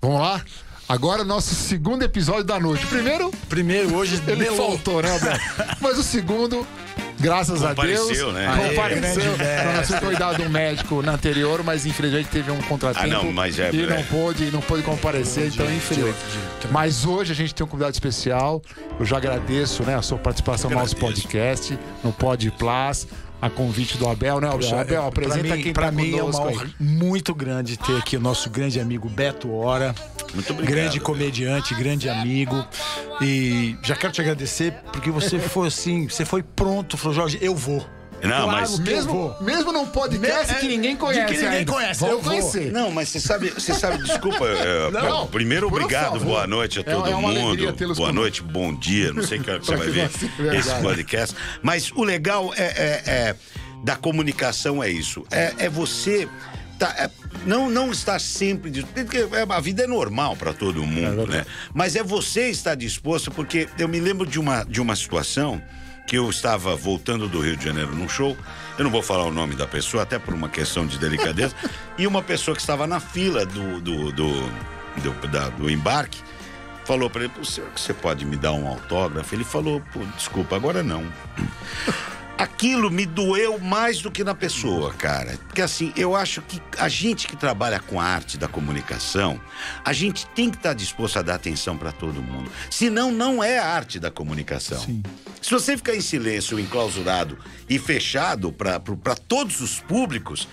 Vamos lá? Agora nosso segundo episódio da noite. Primeiro, Primeiro, hoje, ele melou. faltou, né, Abel? Mas o segundo, graças a Deus. Compareceu, né? Compareceu. grande Nós cuidado um médico na anterior, mas infelizmente teve um contratempo. Ah, não, mas é- E não é. pôde, não pôde comparecer, então infelizmente. Mas hoje a gente tem um convidado especial. Eu já agradeço né, a sua participação no nosso podcast, no Pod Plus, a convite do Abel, né, Abel? Abel, apresenta pra mim, quem pra tá mim é uma aí. honra muito grande ter aqui o nosso grande amigo Beto Hora. Muito obrigado, Grande comediante, grande amigo. E já quero te agradecer porque você foi assim, você foi pronto, falou, Jorge, eu vou. Não, Claro mas. Mesmo, vou. mesmo num podcast Me- que ninguém de conhece. que ninguém ainda. conhece, Vamos eu vou. conhecer. Não, mas você sabe, você sabe, desculpa. é, Não, primeiro, por obrigado, favor. boa noite a É- todo é uma alegria mundo. Boa conosco. noite, bom dia. Não sei que hora que você vai ver esse podcast. Mas o legal é, é- é- da comunicação é isso. É, é você. tá- é, não, não estar sempre. Porque é, a vida é normal para todo mundo, né? Mas é você estar disposto, porque eu me lembro de uma, de uma situação que eu estava voltando do Rio de Janeiro num show. Eu não vou falar o nome da pessoa, até por uma questão de delicadeza. e uma pessoa que estava na fila do, do, do, do, da- do embarque falou para ele: "Pô, senhor, que você pode me dar um autógrafo? Ele falou: Pô, desculpa, agora não. Aquilo me doeu mais do que na pessoa, cara. Porque assim, eu acho que a gente que trabalha com a arte da comunicação, a gente tem que estar disposto a dar atenção para todo mundo. Senão, não é a arte da comunicação. Se você ficar em silêncio, enclausurado e fechado para todos os públicos,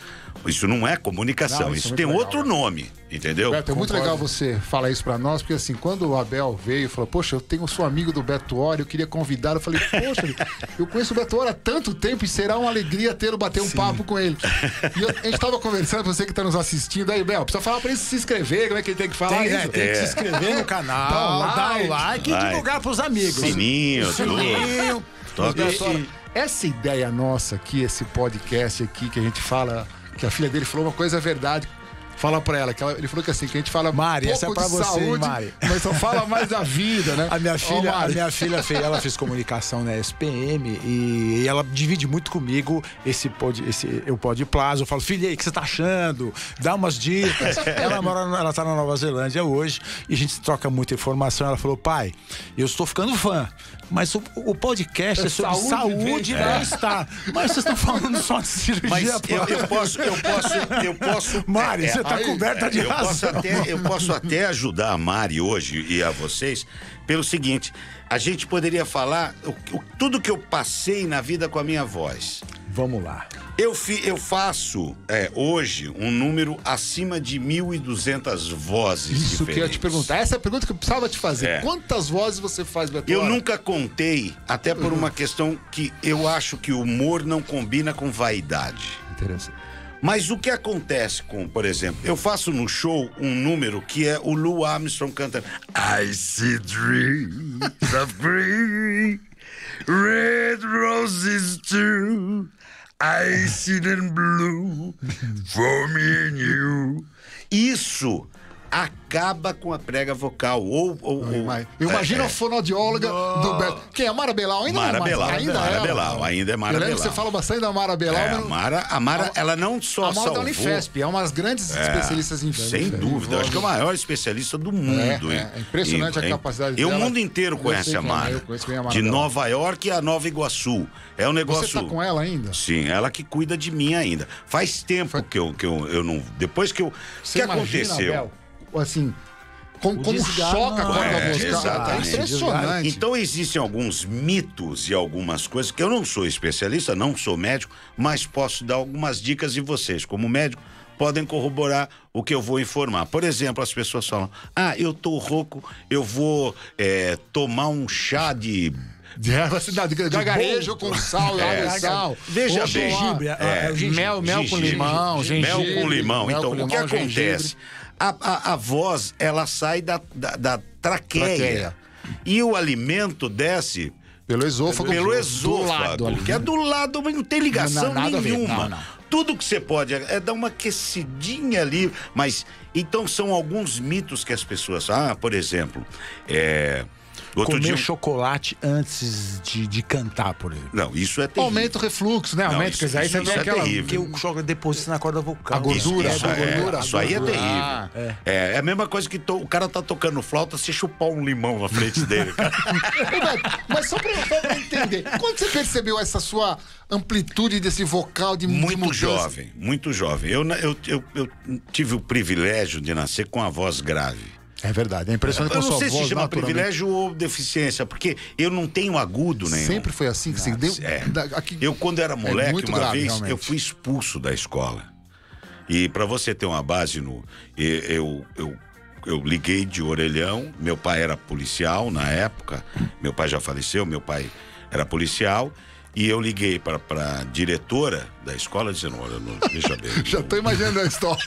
isso não é comunicação. Não, isso é isso tem legal. outro nome, entendeu? Beto, é muito legal você falar isso pra nós, porque assim, quando o Abel veio e falou, poxa, eu tenho sou amigo do Beto Hora, eu queria convidar, eu falei, poxa, eu conheço o Beto Hora há tanto tempo e será uma alegria tê-lo bater um papo com ele. E eu- a gente tava conversando, você que tá nos assistindo aí, Bel, precisa falar pra ele se inscrever, como é que ele tem que falar Tem, isso? né, tem que se inscrever no canal, Dá dar like. o like e Like. divulgar pros amigos. Sininho. Sininho. Beto essa ideia nossa aqui, esse podcast aqui, que a gente fala, que a filha dele falou uma coisa verdade. Fala pra ela, que ela- ele falou que assim, que a gente fala Mari, pouco essa é pra você, hein, saúde, Mari? mas só fala mais da vida, né? A minha filha, a Mari. minha filha fez, ela fez comunicação na SPM e ela divide muito comigo esse pod, esse eu pod plaza. Eu falo, filha, aí, o que você tá achando? Dá umas dicas. ela mora, ela tá na Nova Zelândia hoje e a gente troca muita informação. Ela falou, pai, eu estou ficando fã. Mas o, o podcast é, É sobre saúde, saúde, e bem-estar. Mas vocês estão falando só de cirurgia. Mas eu, eu posso, eu posso, eu posso. Mari, você tá aí, coberta de eu posso, razão. até, eu posso até ajudar a Mari hoje e a vocês pelo seguinte: a gente poderia falar o- o- tudo que eu passei na vida com a minha voz. Vamos lá. Eu, fi- eu faço é, hoje um número acima de 1.200 vozes Isso que eu ia te diferentes. perguntar. Essa é a pergunta que eu precisava te fazer. É. Quantas vozes você faz, Beto? Eu nunca contei, até por uma questão que eu acho que o humor não combina com vaidade. Interessante. Mas o que acontece com, por exemplo, eu faço no show um número que é o Lou Armstrong cantando I see dreams of green, red roses too. I see them blue for me and you. Isso acaba com a prega vocal. Ou, ou, ou- Imagina é, a fonoaudióloga do Beto. Quem é a Mara Belau? Ainda Mara não, Belau, ainda Mara é ela. Belau, ainda é Mara Eu lembro que Belau. você fala bastante da Mara Belau. É, a Mara, a Mara, ela não só a Mara da salvou... Unifesp, é uma das grandes especialistas em Sem dúvida, acho que é o maior especialista do mundo. É, hein? é impressionante a E- capacidade E o dela. mundo inteiro conhece a é, Mara. eu conheço a Mara De dela. Nova York a Nova Iguaçu. É um negócio. Você tá com ela ainda? Sim, ela que cuida de mim ainda. Faz tempo que, eu, que eu, eu não. Depois que eu. O que aconteceu? Assim, como, como desgaste, choca a não, corda é, vocal. É exatamente. impressionante. Então existem alguns mitos e algumas coisas que eu não sou especialista, não sou médico, mas posso dar algumas dicas e vocês, como médico, podem corroborar o que eu vou informar. Por exemplo, as pessoas falam: ah, eu tô rouco, eu vou é, tomar um chá de. De erva, assim, de gargarejo com sal, É, água e sal. veja Ou bem. Gengibre, é, é. Mel, mel com limão, gengibre. Mel com limão. então, com o que limão, gengibre. A, a, a voz, ela sai da, da, da traqueia. Traqueia. E o alimento desce Pelo esôfago. pelo do esôfago, lado ali. que é do lado, mas não tem ligação Não, nenhuma. Não, não. Tudo que você pode é, é dar uma aquecidinha ali, mas então são alguns mitos que as pessoas, ah, por exemplo, é, Outro Comer dia. chocolate antes de, de cantar, por exemplo. Não, isso é terrível. Aumenta o refluxo, né? Não, Aumenta, isso- quer dizer, aí isso- você isso é aquela. terrível. Porque o chocolate deposita na corda vocal. A gordura, Isso, a é, gordura. isso aí é terrível. Ah, é. é a mesma coisa que to- o cara tá tocando flauta, você chupar um limão na frente dele. cara. Mas só pra, só pra entender, quando você percebeu essa sua amplitude desse vocal de muito mudança? jovem, muito jovem. Eu, eu, eu, eu tive o privilégio de nascer com a voz grave. É verdade, é impressionante Eu a não sei se chama privilégio ou deficiência, porque eu não tenho agudo nenhum. Sempre foi assim que você deu. É. aqui- Eu, quando era moleque, muito uma grave, vez, realmente. eu fui expulso da escola. E para você ter uma base no. Eu, eu, eu liguei de orelhão. Meu pai era policial na época. Meu pai já faleceu, meu pai era policial. E eu liguei para a diretora da escola dizendo: Olha, não, veja bem. Já tô imaginando a história.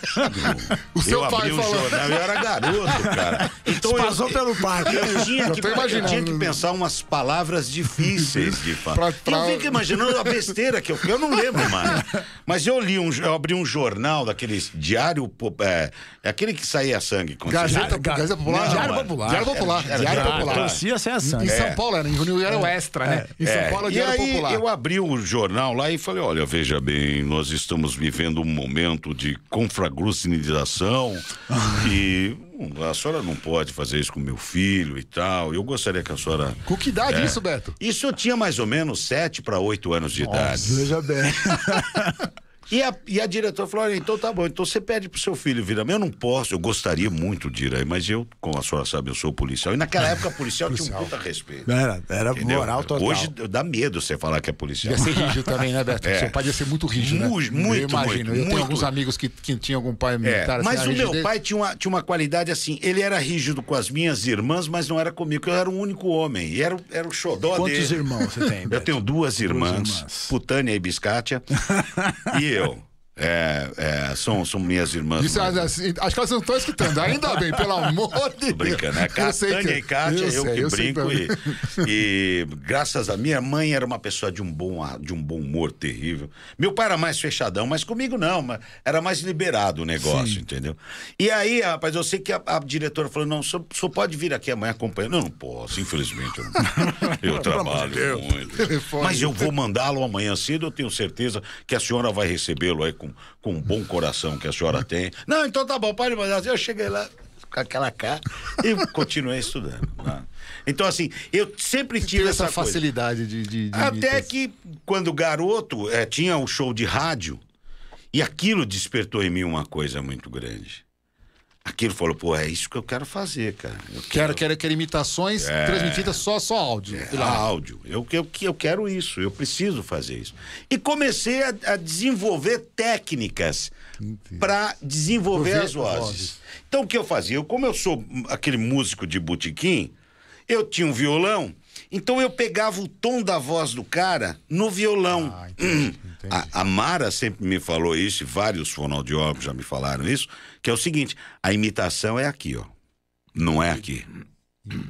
o seu eu pai abri um falando. jornal, eu era garoto, cara. Então eu, Passou pelo pai. eu tinha, que, eu tinha que pensar umas palavras difíceis de falar. Pra- E eu fico imaginando a besteira que eu eu não lembro mais. Mas eu li um, eu abri um jornal daqueles diário, é, é aquele que saía sangue. Gazeta, Ga- Gazeta Popular? Não, Diário era- Popular. Diário Popular. Era- Diário era- Popular. Torcia sem a sangue. Em É. São Paulo era, em Rio era o Extra, né? Em São É, Paulo é o e Diário aí Popular. eu abri o jornal lá e falei, olha, veja bem, nós estamos vivendo um momento de confraglucinização e hum, a senhora não pode fazer isso com meu filho e tal. Eu gostaria que a senhora... Com que idade É. isso, Beto? Isso eu tinha mais ou menos sete para oito anos de idade. Veja bem. E a, e a diretora falou: olha, então tá bom, então você pede pro seu filho vir. Eu não posso, eu gostaria muito de ir aí, mas eu, como a senhora sabe, eu sou policial. E naquela época, policial tinha um puta respeito. Era, era entendeu? moral total. Hoje dá medo você falar que é policial. Devia ser rígido também, né, Beto? É. Seu pai devia ser muito rígido, né? Muito, Eu imagino. muito, eu tenho muito. alguns amigos que, que tinham algum pai É, militar. assim, mas o meu pai tinha uma, tinha uma qualidade assim, ele era rígido com as minhas irmãs, mas não era comigo, eu era o único homem. E era, o- era o xodó Quantos dele. irmãos você tem, Eu Beto? tenho duas irmãs, irmãs. Putânia e Biscátia, e eu. É, é, são, são minhas irmãs. Isso, assim, acho que elas não estão escutando. Ainda bem, pelo amor de Deus. Brincando, né? Eu sei Tânia que- e Kátia, eu, sei, que sei brinco. E, e graças a minha mãe era uma pessoa de um, bom, de um bom humor terrível. Meu pai era mais fechadão, mas comigo não, mas era mais liberado o negócio, entendeu? E aí, rapaz, eu sei que a, a diretora falou: não, só, só pode vir aqui amanhã acompanhar. Não, não posso, infelizmente. Eu, não- eu trabalho muito. Telefone. Mas eu vou mandá-lo amanhã cedo, eu tenho certeza que a senhora vai recebê-lo aí com, com um bom coração que a senhora tem. Não, então tá bom, pode mandar. Eu cheguei lá com aquela cara e continuei estudando. né? Então, assim, eu sempre tive essa, essa facilidade de. de, de Até imitação. que, quando garoto, eh, tinha o show de rádio e aquilo despertou em mim uma coisa muito grande. Aquilo falou, pô, é isso que eu quero fazer, cara. Eu Quero, quero, quero imitações transmitidas só, só áudio. é, áudio. Eu, eu, eu quero isso, eu preciso fazer isso. E comecei a, a desenvolver técnicas para desenvolver as vozes. vozes. Então o que eu fazia? Eu, como eu sou aquele músico de botequim, eu tinha um violão, então eu pegava o tom da voz do cara no violão. Ah, entendi, entendi. A, a Mara sempre me falou isso, e vários fonoaudiólogos já me falaram isso, que é o seguinte: a imitação é aqui, ó. Não é aqui.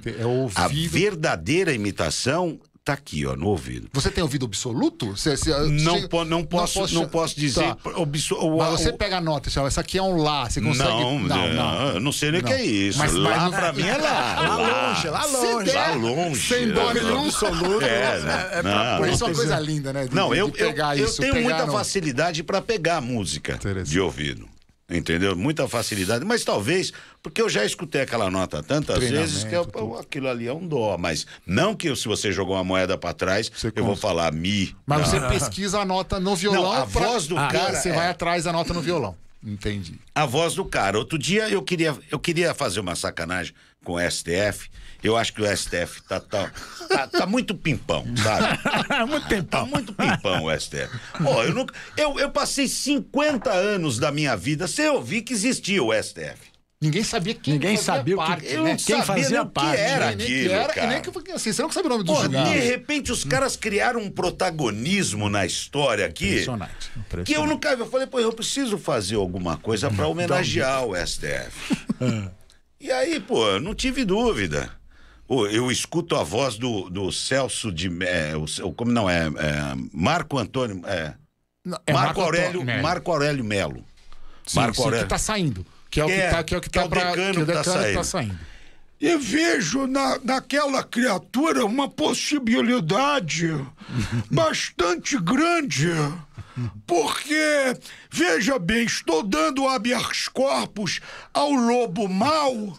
É A verdadeira imitação tá aqui, ó, no ouvido. Você tem ouvido absoluto? Você, você- Não, você- po- não, posso, não posso, dizer. Tá. obso- o- Mas você o- pega a nota, essa aqui é um lá, você consegue. Não, não, eu não sei nem o que é isso. Mas- lá mas não- pra mim é lá. Lá longe, lá longe. Lá longe. Sem dó nenhum. absoluto. É, né? é pra Não, Mas isso é uma Não, coisa linda, né? de- Não, de- eu, de eu, pegar eu isso, tenho pegar muita no- facilidade para pegar música de ouvido. Entendeu? Muita facilidade. Mas talvez, porque eu já escutei aquela nota tantas vezes que eu- tudo. aquilo ali é um dó. Mas não que eu- se você jogou uma moeda para trás, Você eu vou falar mi. Mas Não. você pesquisa a nota no violão. Não, a pra- voz do Ah, cara Você é- vai atrás da nota no violão. Entendi. a voz do cara. Outro dia eu queria, eu queria fazer uma sacanagem com o STF. Eu acho que o STF tá, tá, tá, tá muito pimpão, sabe? Muito Tá tempo. muito pimpão o STF. Ó, eu, nunca, eu, eu passei 50 anos da minha vida sem ouvir que existia o STF. Ninguém sabia quem Ninguém fazia sabia o que- parte, Eu né? Quem sabia fazia nem o que parte, era nem, nem que aquilo, era, cara. e nem que assim, você não sabe o nome do Pô, julgado. de repente os caras criaram um protagonismo na história aqui. Impressionante. Que eu impressionante. nunca. Eu falei, pô, eu preciso fazer alguma coisa para homenagear o STF. e aí, pô, eu não tive dúvida. Eu escuto a voz do, do Celso de. É, o, como não é, é, Marco Antônio. É, Não, é Marco, Aurélio, Antônio Melo. Marco Aurélio Melo. Sim, Marco sim, Aurélio. que tá saindo. Que é o que, É, tá, que é o que que é tá pra, decano que que tá que tá saindo. saindo. e vejo na, naquela criatura uma possibilidade bastante grande. Porque, veja bem, estou dando habeas corpus ao lobo mau,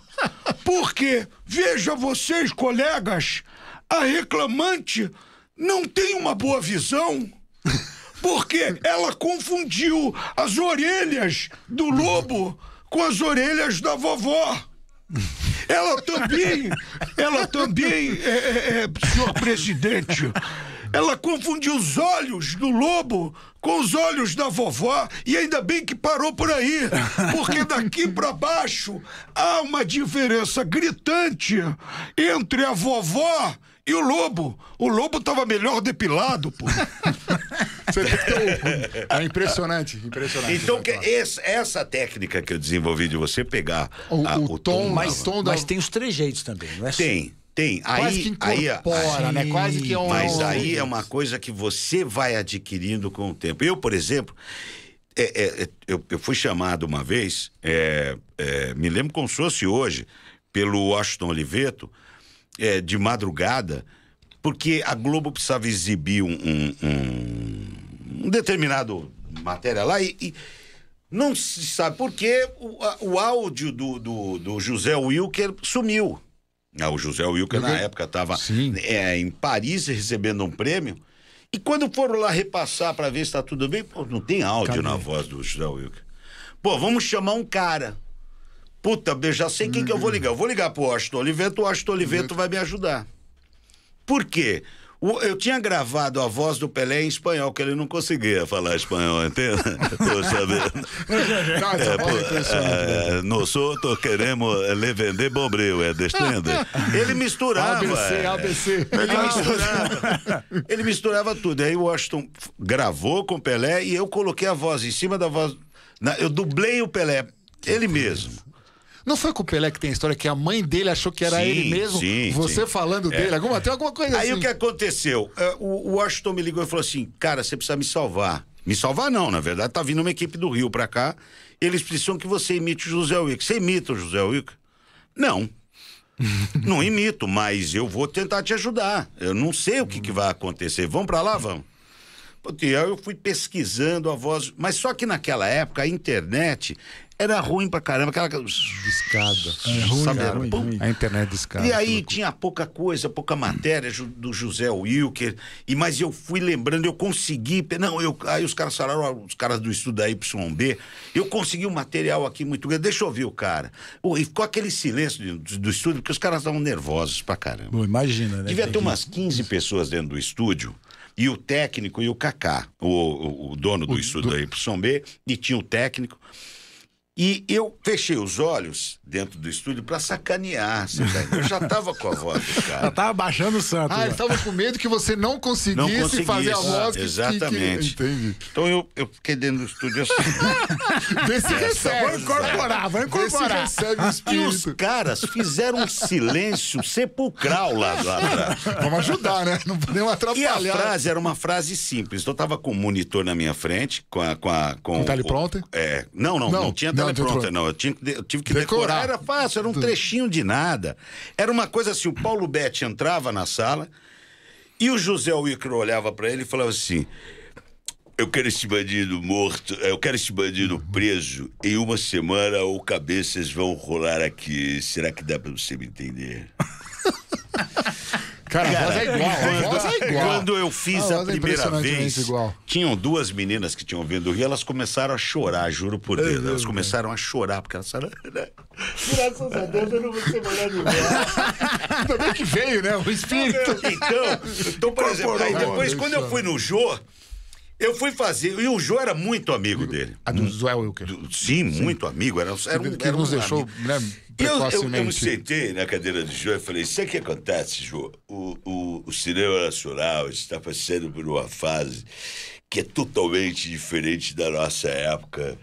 porque, veja vocês, colegas, a reclamante não tem uma boa visão. Porque ela confundiu as orelhas do lobo com as orelhas da vovó. Ela também, ela também, é, é, é, senhor presidente, ela confundiu os olhos do lobo com os olhos da vovó e ainda bem que parou por aí, porque daqui para baixo há uma diferença gritante entre a vovó e o lobo. O lobo tava melhor depilado, pô. é impressionante, impressionante. Então, que esse, essa técnica que eu desenvolvi de você pegar o, a, o, o tom, tom, mas, tom da... mas tem os trejeitos também, não é? Tem. Tem. Quase aí, que incorpora, aí, né? Quase que é um. Mas aí é uma coisa que você vai adquirindo com o tempo. Eu, por exemplo, é, é, é eu, eu, fui chamado uma vez, é, é, me lembro como se fosse hoje, pelo Washington Oliveto, é, de madrugada, porque a Globo precisava exibir um, um, um, um determinado matéria lá e, e, não se sabe por que o, o áudio do, do, do José Wilker sumiu. Ah, o José Wilker, na época, estava é, em Paris recebendo um prêmio. E quando foram lá repassar para ver se está tudo bem, pô, não tem áudio Cadê? na voz do José Wilker. Pô, vamos chamar um cara. Puta, eu já sei quem que eu vou ligar. Eu vou ligar pro Washington Oliveto, o Washington Oliveto vai me ajudar. Por quê? Eu tinha gravado a voz do Pelé em espanhol, que ele não conseguia falar espanhol, entende? Tô sabendo. é, pô, é, nós outros queremos lhe vender bombril, é destende. Ele misturava. ABC, é, ABC. Ele misturava. ele misturava tudo. Aí o Washington gravou com o Pelé e eu coloquei a voz em cima da voz. eu dublei o Pelé, ele mesmo. Não foi com o Pelé que tem a história que a mãe dele achou que era sim, ele mesmo? Sim, você sim. falando é. dele, alguma, tem alguma coisa Aí assim? o que aconteceu? É, o, Washington me ligou e falou assim: cara, você precisa me salvar. Me salvar não, na verdade, tá vindo uma equipe do Rio pra cá. Eles precisam que você imite o José Wilker. Você imita o José Wilker? Não. não imito, mas eu vou tentar te ajudar. Eu não sei o que, que vai acontecer. Vamos pra lá, vamos? Eu fui pesquisando a voz, mas só que naquela época a internet era ruim pra caramba, aquela discada. É ruim, sabe, é ruim, ruim. A internet discada. E aí tinha pouca coisa, pouca matéria do José Wilker, e mas eu fui lembrando, eu consegui, não, eu aí os caras falaram, os caras do estudo da YB, eu consegui um material aqui muito grande, deixa eu ouvir o cara. Pô, e ficou aquele silêncio do, do estúdio, porque os caras estavam nervosos pra caramba. Bom, imagina, né? Devia ter umas 15 pessoas dentro do estúdio e o técnico e o Kaká, o, o, o dono do o, estúdio do... da YB, e tinha o técnico. E eu fechei os olhos dentro do estúdio para sacanear. Tá eu já estava com a voz do cara. Já tava baixando o santo. Ah, ele estava com medo que você não conseguisse, não conseguisse fazer a voz. Que, Exatamente. Que, que... Então eu, eu fiquei dentro do estúdio assim. Vê se recebe. Vou incorporar, vou incorporar. Vê se recebe o espírito. E os caras fizeram um silêncio sepulcral lá, lá atrás. Vamos ajudar, né? Não podemos atrapalhar. E a frase era uma frase simples. Então eu tava com o monitor na minha frente, com a. Com, a, com, com teleprompter? É. Não, não, não, não tinha teleprompter, não. Eu, tinha, eu tive que decorar. decorar. Era fácil, era um trechinho de nada. Era uma coisa assim: o Paulo Betti entrava na sala e o José Wilker olhava para ele e falava assim. Eu quero esse bandido morto, eu quero esse bandido preso. Em uma semana ou cabeças vão rolar aqui. Será que dá pra você me entender? Cara, a voz é igual, a voz é igual. Quando eu fiz a, a primeira vez, igual. tinham duas meninas que tinham vindo do Rio, elas começaram a chorar, juro por Deus. Elas começaram a chorar, porque elas falaram. Graças a Deus eu não vou ser mulher de Ainda bem que veio, né? O espírito. Então, então por exemplo, aí depois, quando eu fui no Jô, eu fui fazer, e o Jô era muito amigo dele. A do Zé Wilker. Sim, muito amigo. Era, era um, que era nos deixou, né? Eu, eu, eu me sentei na cadeira do Jô e falei: Sabe o que acontece, Jô? O, o, o cinema nacional está passando por uma fase que é totalmente diferente da nossa época.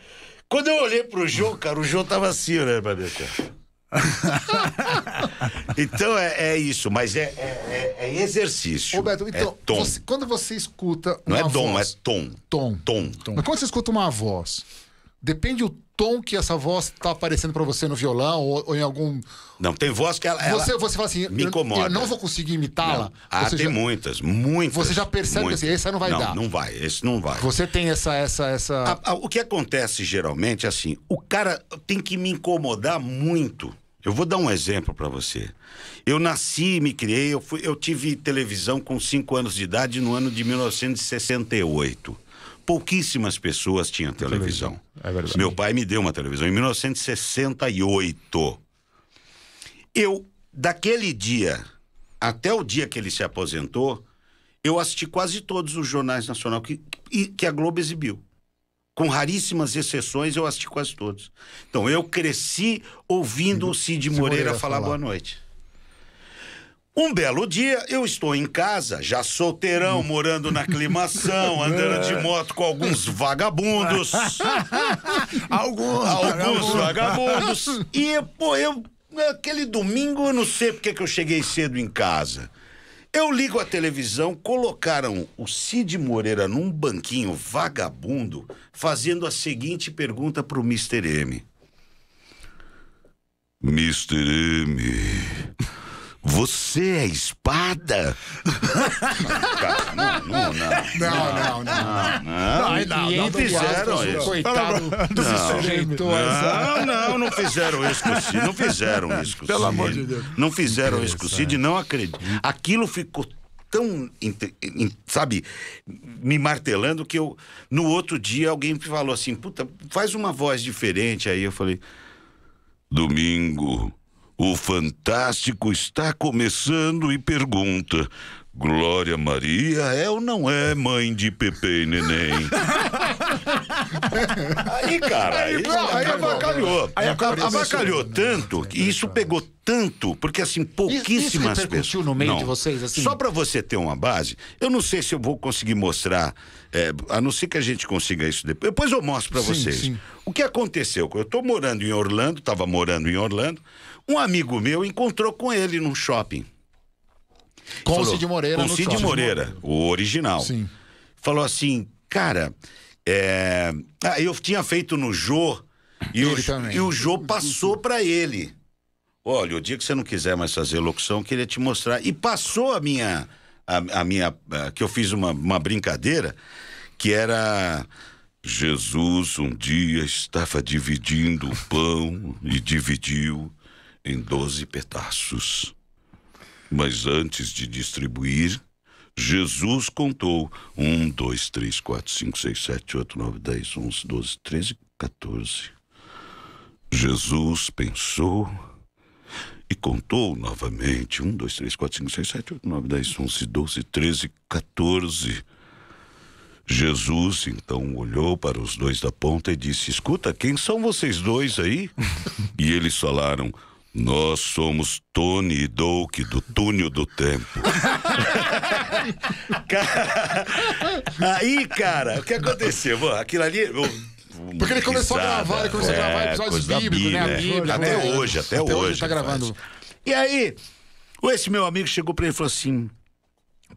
Quando eu olhei pro Jô, cara, o Jô tava assim, né, cara. então é, é, isso, mas é, é, é exercício. Roberto, então, é tom. Você, quando você escuta. Não é dom, voz, é tom. Tom. Tom. tom. Mas quando você escuta uma voz depende o tom que essa voz tá aparecendo pra você no violão ou, ou em algum. Não, tem voz que ela. ela Você, você fala assim, me eu- incomoda. eu não vou conseguir imitá-la. Ah, Você tem já- muitas, muitas. Você já percebe muitas. assim, esse aí não vai não, dar. Não vai, esse não vai. Você tem essa. essa, essa... A- a- o que acontece geralmente é assim: o cara tem que me incomodar muito. Eu vou dar um exemplo pra você. Eu nasci, me criei, eu, fui- eu tive televisão com 5 anos de idade no ano de 1968. Pouquíssimas pessoas tinham televisão. É verdade. Meu pai me deu uma televisão em 1968. Eu, daquele dia até o dia que ele se aposentou, eu assisti quase todos os jornais nacionais que, que a Globo exibiu. Com raríssimas exceções, eu assisti quase todos. Então, eu cresci ouvindo o Cid Moreira, Moreira falar falar. boa noite. Um belo dia, eu estou em casa, já solteirão, morando na aclimação, andando de moto com alguns vagabundos. Alguns. alguns vagabundos. E, pô, eu. Aquele domingo, eu não sei porque que eu cheguei cedo em casa. Eu ligo a televisão, colocaram o Cid Moreira num banquinho vagabundo, fazendo a seguinte pergunta pro Mr. M. Mr. M, você é espada? Não, não, não. Não, não, não. Não, Não, não, fizeram isso. Coitado do essa. Não, não, não fizeram isso com o Cid. Não fizeram isso com o Cid. Pelo amor de Deus. Não fizeram isso com o Cid, não acredito. Aquilo ficou tão, sabe, me martelando que eu, no outro dia, alguém me falou assim, puta, faz uma voz diferente. Aí eu falei, domingo, o Fantástico está começando e pergunta... Glória Maria é ou não é mãe de Pepe e Neném? Aí, cara, aí, aí avacalhou. Aí avacalhou tanto, que isso pegou tanto, porque assim, pouquíssimas repercutiu pessoas. no meio de vocês, assim? Só pra você ter uma base, eu não sei se eu vou conseguir mostrar, é, a não ser que a gente consiga isso depois. Depois eu mostro pra Sim, vocês. sim. O que aconteceu? Eu tô morando em Orlando, tava morando em Orlando, um amigo meu encontrou com ele num shopping. Com o Falou, Cid Moreira Com o no Cid shopping. Moreira, o original. Sim. Falou assim, cara, é... ah, eu tinha feito no Jô e, o, Ele e o Jô passou pra ele. Olha, o dia que você não quiser mais fazer locução, eu queria te mostrar. E passou a minha. A, a minha. ah, que eu fiz uma, uma brincadeira que era. Jesus um dia estava dividindo o pão e dividiu em doze pedaços. Mas antes de distribuir, Jesus contou: 1, 2, 3, 4, 5, 6, 7, 8, 9, 10, 11, 12, 13, 14. Jesus pensou e contou novamente: 1, 2, 3, 4, 5, 6, 7, 8, 9, 10, 11, 12, 13, 14. Jesus então olhou para os dois da ponta e disse: Escuta, quem são vocês dois aí? e eles falaram: Nós somos Tony e Douk do Túnel do Tempo. Cara, aí, cara, o que aconteceu? Aquilo ali. eu- Porque ele começou a gravar, ele começou a gravar é, episódios bíblicos, né? A Bíblia, Bíblia, até né? hoje, até, Até hoje hoje. ele tá gravando. E aí, esse meu amigo chegou pra ele e falou assim: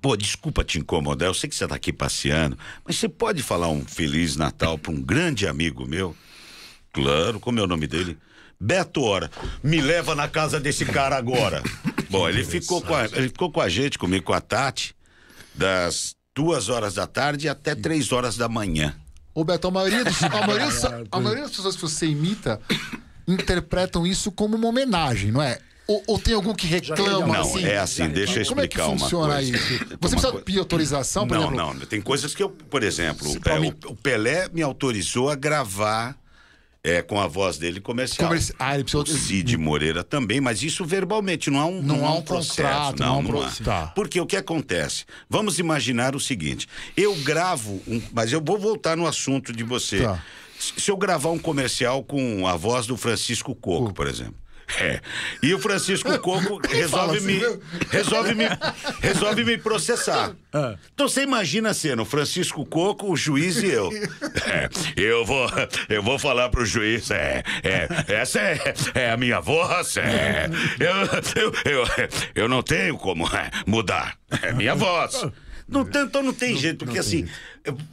Pô, desculpa te incomodar, eu sei que você tá aqui passeando, mas você pode falar um Feliz Natal pra um grande amigo meu? Claro, como é o nome dele? Beto Hora, me leva na casa desse cara agora. Bom, ele ficou, com a, ele ficou com a gente, comigo, com a Tati, das duas horas da tarde até três horas da manhã. Ô, Beto, a maioria, dos- a, maioria, a maioria das pessoas que você imita interpretam isso como uma homenagem, não é? Ou, ou tem algum que reclama Não, assim? é assim, deixa eu Como é que explicar uma funciona coisa. isso? Você precisa coisa- pedir autorização, por não, exemplo? não. Tem coisas que eu, por exemplo, o, mim- o- o Pelé me autorizou a gravar é, com a voz dele comercial. Comerci- Ah, ele precisou- O Cid Moreira também, mas isso verbalmente, não há um, Não há há um processo. contrato, não, não há não. Tá. Porque o que acontece? Vamos imaginar o seguinte: eu gravo, um, mas eu vou voltar no assunto de você. Tá. Se se eu gravar um comercial com a voz do Francisco Coco, por exemplo. É. E o Francisco Coco resolve assim, me, né? resolve me resolve me processar. Então você imagina a cena, o Francisco Coco, o juiz e eu. É, eu vou eu vou falar pro juiz, é, é essa é, é a minha voz, é, eu, eu, eu, eu não tenho como é, mudar, é minha voz. Não, tem- então não tem jeito, porque assim,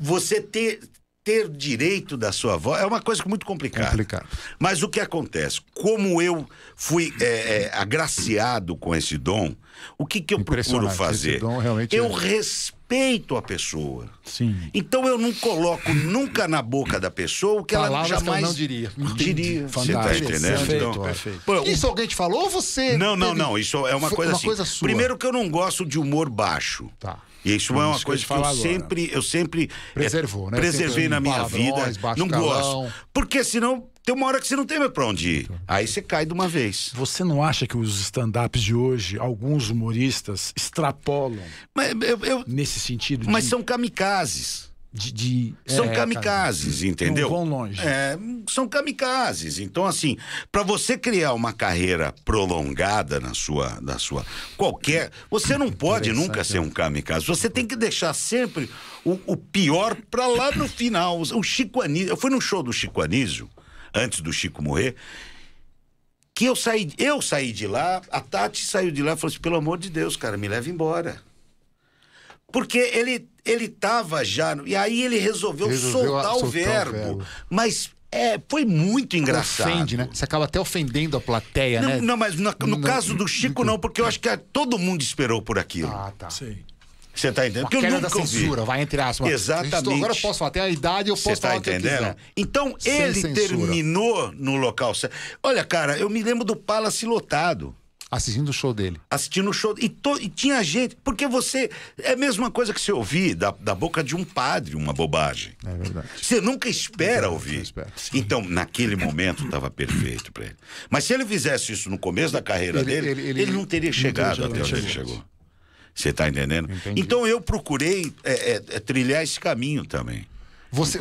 você ter ter direito da sua voz é uma coisa muito complicada. Complicado. Mas o que acontece? Como eu fui é, é, agraciado com esse dom, o que, que eu procuro fazer? eu é- respeito a pessoa. Sim. Então eu não coloco nunca na boca da pessoa o que ela Palavras que ela jamais não diria. Entendi. diria. Você tá Fantástico. entendendo? Perfeito, Então, perfeito. pô, Isso alguém te falou ou você? não, não, teve- não. Isso é uma coisa uma assim. coisa sua. Primeiro que eu não gosto de humor baixo. Tá. E isso é uma isso que eu coisa que eu sempre, eu sempre Preservou, eh, né? Preservei Sempre na minha vida. Não calão. gosto. Porque senão tem uma hora que você não tem mais pra onde ir. Aí você cai de uma vez. Você não acha que os stand-ups de hoje, alguns humoristas, extrapolam Mas, eu- eu- nesse sentido mas de, são kamikazes. De, de- São é, kamikazes, entendeu? Não vão longe. É, são kamikazes. Então, assim, para você criar uma carreira prolongada na sua, na sua qualquer, você não pode nunca ser um kamikaze. Você tem que deixar sempre o, o pior para lá no final. O Chico Anísio, eu fui num show do Chico Anísio antes do Chico morrer. Que eu saí, eu saí de lá, a Tati saiu de lá e falou assim: pelo amor de Deus, cara, me leva embora. Porque ele, ele tava já. no- E aí ele resolveu, Resolveu soltar, a- o, soltar o verbo. verbo. Mas é, foi muito engraçado. Ofende, né? Você acaba até ofendendo a plateia, Não, né? não, mas no Não- caso do Chico, não, porque eu acho que todo mundo esperou por aquilo. Ah, tá. Sei. Você tá entendendo? Uma Porque eu nunca da ouvi. censura, vai entre aspas. Exatamente. Agora eu posso falar, tem a idade, eu Você posso tá falar que eu entendendo? Então, Sem ele censura. terminou no local certo. Olha, cara, eu me lembro do Palace lotado. Assistindo o show dele. assistindo o show. E, to- e tinha gente. Porque você. É a mesma coisa que você ouvir da, da boca de um padre, uma bobagem. É verdade. Você nunca espera ouvir. não espera. Então, naquele momento, estava perfeito para ele. Mas se ele fizesse isso no começo da carreira Ele- dele, ele- ele, ele- não teria chegado até onde ele chegou. chegou. Você está entendendo? Entendi. Então eu procurei é, é, é, trilhar esse caminho também. Você,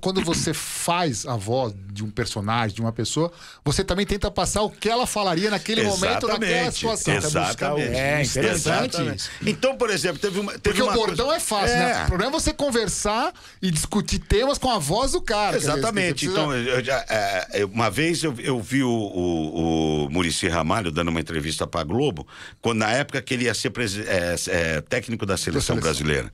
quando você faz a voz de um personagem, de uma pessoa, você também tenta passar o que ela falaria naquele momento, naquela situação. Exatamente. É interessante Exatamente. isso. Então, por exemplo, teve uma. Teve Porque o uma bordão coisa- é fácil, né? O problema é você conversar e discutir temas com a voz do cara. Exatamente. você precisa- Então, eu já, é, é, uma vez eu, eu vi o, o, o Muricy Ramalho dando uma entrevista para a Globo, quando, na época que ele ia ser é, é, técnico da seleção, seleção. brasileira.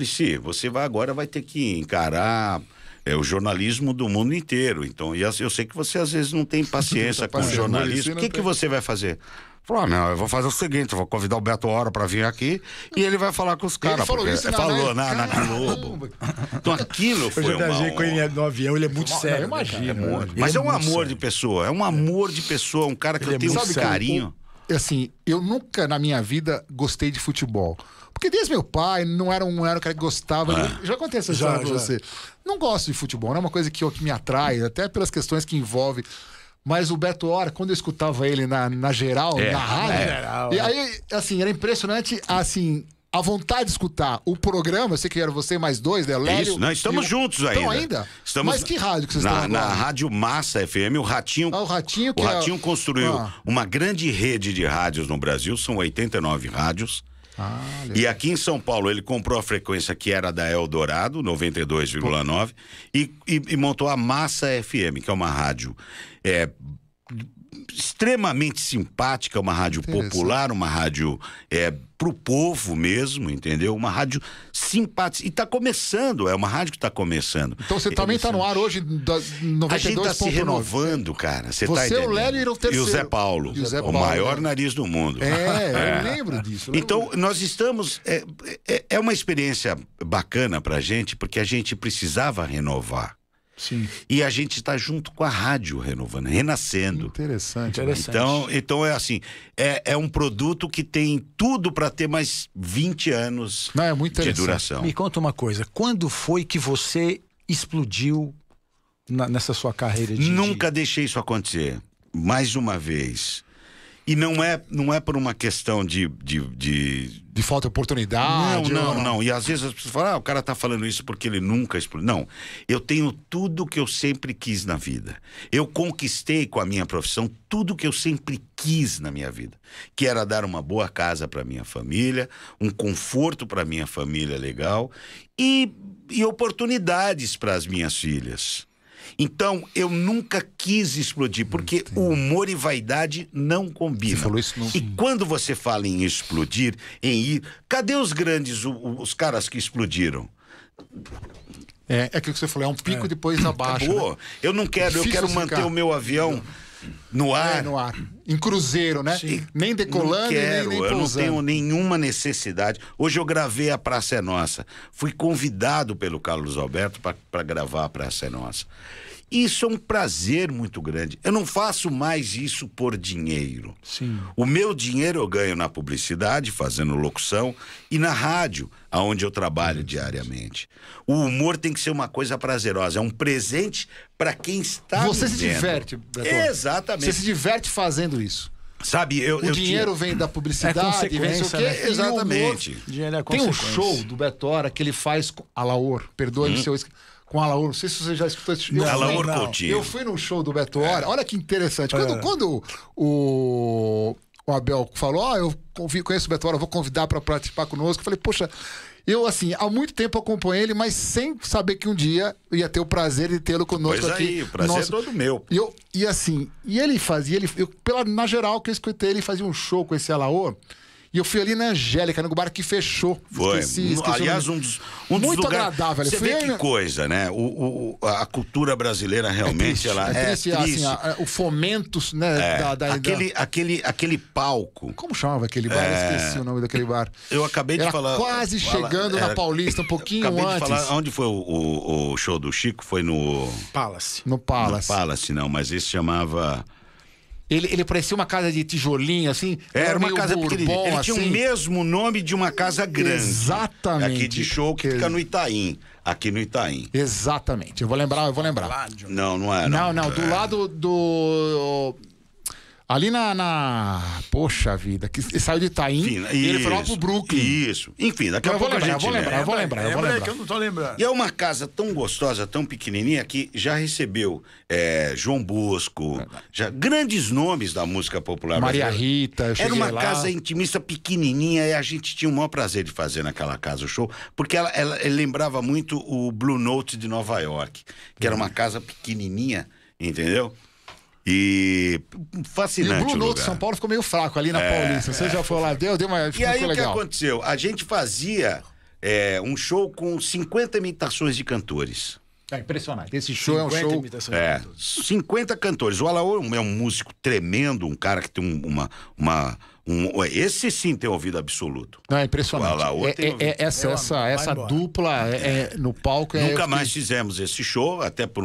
Muricy, você vai agora vai ter que encarar é, o jornalismo do mundo inteiro. Então, e eu sei que você às vezes não tem paciência com o jornalismo. O que, que você vai fazer? Falou, ah, não, eu vou fazer o seguinte, eu vou convidar o Beto Hora para vir aqui e ele vai falar com os caras. falou isso na- falou na- na, na Globo. Então aquilo Eu foi já uma viajei com ele no avião, ele é muito sério. eu né, cara? imagino, É eu muito- Mas ele é um amor sério. de pessoa, é um amor de pessoa, um cara que Ele eu é tenho muito um sério. carinho. assim, eu nunca na minha vida gostei de futebol. Porque desde meu pai não era um, não era um cara que gostava. Ah. Eu já contei essa Já, história pra já. você. Não gosto de futebol, não é uma coisa que, eu- que me atrai, até pelas questões que envolve. Mas o Beto Hora, quando eu escutava ele na, na geral, É, na rádio, na geral, e é. aí, assim, era impressionante, assim, a vontade de escutar o programa, eu sei que era você mais dois, né? Lélio Isso, nós estamos e juntos ainda. Estão ainda? Estamos Mas que rádio que vocês na, estão Na agora? Rádio Massa FM, o Ratinho. Ah, o Ratinho que o é- Ratinho construiu Ah. uma grande rede de rádios no Brasil, são 89 rádios. Ah, E aqui em São Paulo ele comprou a frequência que era da Eldorado, 92,9, e, e, e montou a Massa FM, que é uma rádio é, extremamente simpática, uma rádio popular, uma rádio é, pro povo mesmo, entendeu? Uma rádio simpática. E tá começando, é uma rádio que tá começando. Então você também tá no ar hoje, da A gente 92.9. tá se renovando, cara. Você, Você, tá o? Lélio e o E o terceiro. Zé Paulo. O Zé o Paulo, maior né? nariz do mundo. É, eu lembro disso. eu lembro Então, nós estamos. É, é, é uma experiência bacana pra gente, porque a gente precisava renovar. Sim. E a gente está junto com a rádio renovando, renascendo. Interessante. Interessante. Então, então é assim, é, é um produto que tem tudo para ter mais 20 anos Não, é muito de duração. Me conta uma coisa, quando foi que você explodiu na- nessa sua carreira de... Nunca deixei isso acontecer. Mais uma vez. E não é, não é por uma questão de. de, de... De falta de Não, oportunidade. não, ou- não. E às vezes as pessoas falam, ah, o cara tá falando isso porque ele nunca explodiu. Não. Eu tenho tudo que eu sempre quis na vida. Eu conquistei com a minha profissão tudo que eu sempre quis na minha vida. Que era dar uma boa casa para minha família, um conforto para minha família legal e, e oportunidades para as minhas filhas. Então, eu nunca quis explodir, porque o humor e vaidade não combinam. Você falou isso no- E quando você fala em explodir, em ir. Cadê os grandes, os caras que explodiram? É, é aquilo que você falou, é um pico depois abaixo. Né? Eu não quero, eu Difícil quero manter o meu avião no ar. É, no ar. Em cruzeiro, né? Nem decolando não quero, nem, nem eu não tenho nenhuma necessidade. Hoje eu gravei a Praça é Nossa. Fui convidado pelo Carlos Alberto para gravar a Praça é Nossa. Isso é um prazer muito grande. Eu não faço mais isso por dinheiro. Sim. O meu dinheiro eu ganho na publicidade, fazendo locução, e na rádio, aonde eu trabalho diariamente. O humor tem que ser uma coisa prazerosa, é um presente para quem está Você se vivendo. diverte, Beto. Exatamente. Você se diverte fazendo isso. Sabe, eu, O eu dinheiro tinha- vem da publicidade, vem não sei o quê. né? o Exatamente. humor- Dinheiro é Tem um show do Beto Hora que ele faz com Alaor. Perdoe-me se eu esque- com Alaor. Não sei se você já escutou esse show. Não, Eu fui- Alaor. Coutinho. Eu fui no show do Beto Hora. Olha que interessante. Quando, É. quando o, o Abel falou, ah, eu conheço o Beto Hora, vou convidar para participar conosco. Eu falei, poxa, eu assim, há muito tempo acompanhei ele, mas sem saber que um dia eu ia ter o prazer de tê-lo conosco Pois aqui. aí, o prazer Nosso- é todo meu. e, eu, e assim, e ele fazia, ele, eu, pela, na geral que eu escutei, ele fazia um show com esse Alaô. E eu fui ali na Angélica, no bar que fechou. Foi. Esqueci, esqueci Aliás, um dos, um dos Muito lugares- agradável. Você foi vê aí, que coisa, né? O, o- a cultura brasileira realmente triste, ela é triste, é assim, triste. a- a- o fomento, né, É, da, da- aquele, da- aquele, aquele palco. Como chamava aquele bar? Eu esqueci o nome daquele bar. Eu acabei de Era falar. quase fala- chegando na era- Paulista, um pouquinho acabei antes. de falar. Onde foi o, o- o show do Chico? Foi no. Palace. No Palace. No Palace, não, mas esse chamava. Ele, ele parecia uma casa de tijolinho, assim. Era uma meio casa bourbon, pequenininha. Ele tinha assim. o mesmo nome de uma casa grande. Exatamente. Aqui de show que fica no Itaim. Aqui no Itaim. Exatamente. Eu vou lembrar, eu vou lembrar. Não, não é. Não, não, do É. lado do. Ali na. na- Poxa vida, que ele saiu de Itaim e ele foi lá isso, pro Brooklyn. Isso. Enfim, daqui a Eu vou pouco lembrar, a eu gente vou lembrar, eu vou lembra. lembrar, eu vou Lembra aí lembrar. que eu não tô lembrando. E é uma casa tão gostosa, tão pequenininha, que já recebeu é, João Bosco, já, grandes nomes da música popular Maria. Rita, eu Era uma lá. casa intimista pequenininha e a gente tinha o maior prazer de fazer naquela casa o show, porque ela, ela- ela lembrava muito o Blue Note de Nova York, que era uma casa pequenininha, entendeu? E E o fascinante Blue o Note lugar. São Paulo ficou meio fraco ali na Paulista. Você já foi lá, deu, deu uma. E aí o que aconteceu? A gente fazia é, um show com 50 imitações de cantores. É impressionante. Esse show é um 50 show. imitações É, de todos. 50 cantores. O Alaor é um músico tremendo, um cara que tem um- uma. uma um, esse sim tem ouvido absoluto. Não, é impressionante. O Alaô É- tem é- ouvido. é- essa essa, essa dupla é- é- no palco é. Nunca mais fizemos esse show, até por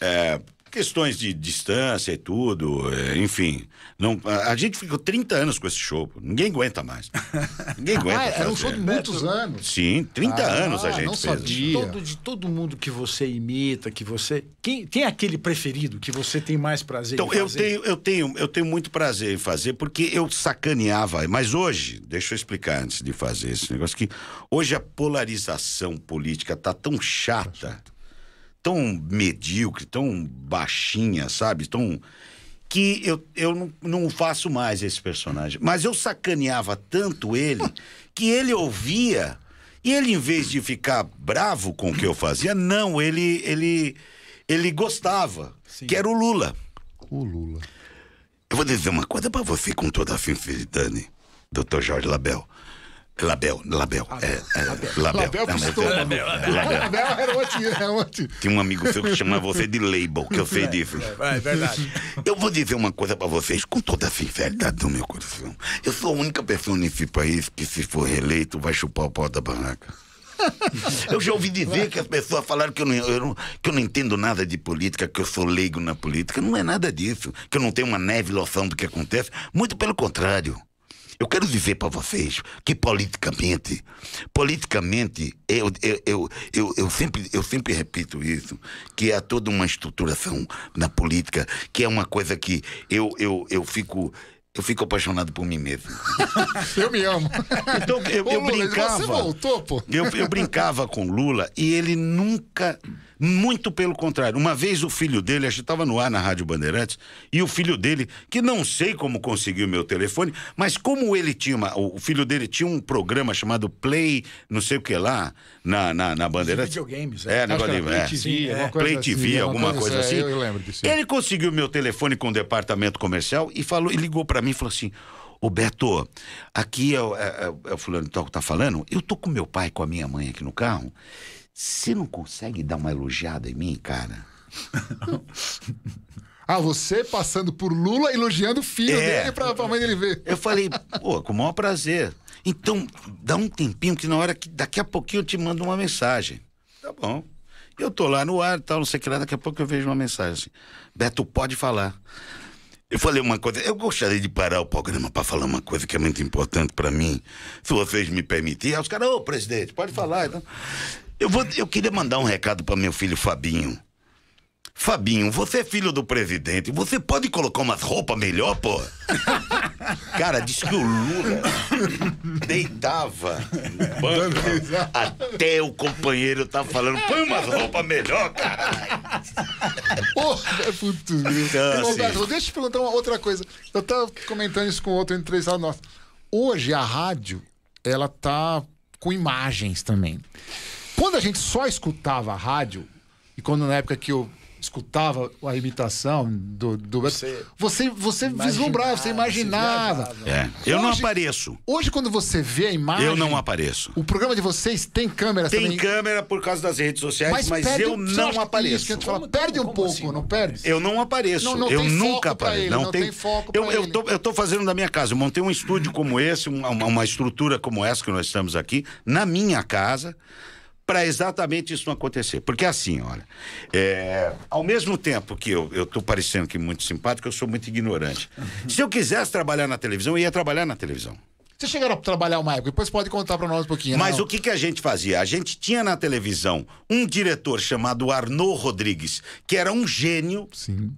é, questões de distância e tudo, é, enfim. Não, a, gente ficou 30 anos com esse show. Ninguém aguenta mais. Ninguém aguenta. Ah, era um show de muitos anos. Sim, 30 Ah, anos a gente não fez. sabia. Todo, de todo mundo que você imita, que você. Quem tem aquele preferido que você tem mais prazer Então, em eu fazer? tenho, eu, tenho, eu tenho muito prazer em fazer, porque eu sacaneava. Mas hoje, deixa eu explicar antes de fazer esse negócio, que hoje a polarização política tá tão chata, tão medíocre, tão baixinha, sabe? Tão. Que eu, eu não, não faço mais esse personagem. Mas eu sacaneava tanto ele que ele ouvia. E ele, em vez de ficar bravo com o que eu fazia, não, ele, ele, ele gostava. Que era o Lula. O Lula. Eu vou dizer uma coisa pra você com toda a sinceridade, doutor Jorge Label. Label, Label, é, é, Label. Label Não, mas custou. é- Label, era outro. Era outro. Tem um amigo seu que chama você de label, que eu sei disso. É, é verdade. Eu vou dizer uma coisa pra vocês com toda a sinceridade do meu coração. Eu sou a única pessoa nesse país que, se for reeleito, vai chupar o pau da barraca. Eu já ouvi dizer que as pessoas falaram que eu, não, eu não- que eu não entendo nada de política, que eu sou leigo na política. Não é nada disso. Que eu não tenho uma neve noção do que acontece. Muito pelo contrário. Eu quero dizer para vocês que politicamente, politicamente, eu, eu, eu, eu, eu sempre, eu sempre repito isso, que há toda uma estruturação na política, que é uma coisa que eu, eu, eu fico. Eu fico apaixonado por mim mesmo. Eu me amo. Então, eu, Ô, eu Lula, brincava. Você voltou, pô. Eu, eu brincava com Lula e ele nunca. Muito pelo contrário. Uma vez o filho dele, a gente estava no ar na Rádio Bandeirantes, e o filho dele, que não sei como conseguiu meu telefone, mas como ele tinha. Uma, o filho dele tinha um programa chamado Play, não sei o que lá, na, na, na Bandeirantes. videogames, É, é. Negócio de. era é. Play TV, Sim, alguma é. coisa Play assim, TV, alguma coisa é, assim. Eu, eu lembro disso. Ele conseguiu meu telefone com o departamento comercial e falou, e ligou pra mim e falou assim: Ô Beto, aqui é, o- é, é, é o fulano tal que tá falando. Eu tô com meu pai com a minha mãe aqui no carro. Você não consegue dar uma elogiada em mim, cara? Ah, você passando por Lula elogiando o filho É. dele pra, pra mãe dele ver. Eu falei, pô, com o maior prazer. Então, dá um tempinho que na hora que daqui a pouquinho eu te mando uma mensagem. Tá bom. Eu tô lá no ar e tal, não sei o que lá, daqui a pouco eu vejo uma mensagem assim. Beto, pode falar. Eu falei uma coisa, eu gostaria de parar o programa para falar uma coisa que é muito importante para mim. Se vocês me permitirem. Aí os caras, ô presidente, pode falar. Então, eu, vou, eu queria mandar um recado para meu filho Fabinho. Fabinho, você é filho do presidente, você pode colocar umas roupas melhor, pô? Cara, disse que o Lula deitava no banco até o companheiro tá falando, põe umas roupas melhor, caralho. Porra, é puto. Então, assim- deixa eu te perguntar uma outra coisa. Eu tava comentando isso com outro entrevistado nosso. Hoje a rádio, ela tá com imagens também. Quando a gente só escutava a rádio, e quando na época que eu escutava a imitação do, do Você você, você vislumbrava, você imaginava. É, eu não Hoje- apareço. Hoje, quando você vê a imagem. Eu não apareço. O programa de vocês tem câmeras Tem também. câmera por causa das redes sociais, mas, perde eu um- não isso apareço. gente fala, Como- perde um como pouco, assim não não perde? Eu não apareço. Não, não eu tem nunca apareço. ele, não, não tem, tem foco eu, eu, tô, eu tô fazendo na minha casa. Eu montei um estúdio como esse, uma- uma estrutura como essa que nós estamos aqui, na minha casa, para exatamente isso não acontecer. Porque assim, olha, é, ao mesmo tempo que eu, tô parecendo que muito simpático, eu sou muito ignorante. Se eu quisesse trabalhar na televisão, eu ia trabalhar na televisão. Vocês chegaram a trabalhar uma época, depois pode contar pra nós um pouquinho. Mas não? o que, que a gente fazia? A gente tinha na televisão um diretor chamado Arnaud Rodrigues, que era um gênio, Sim.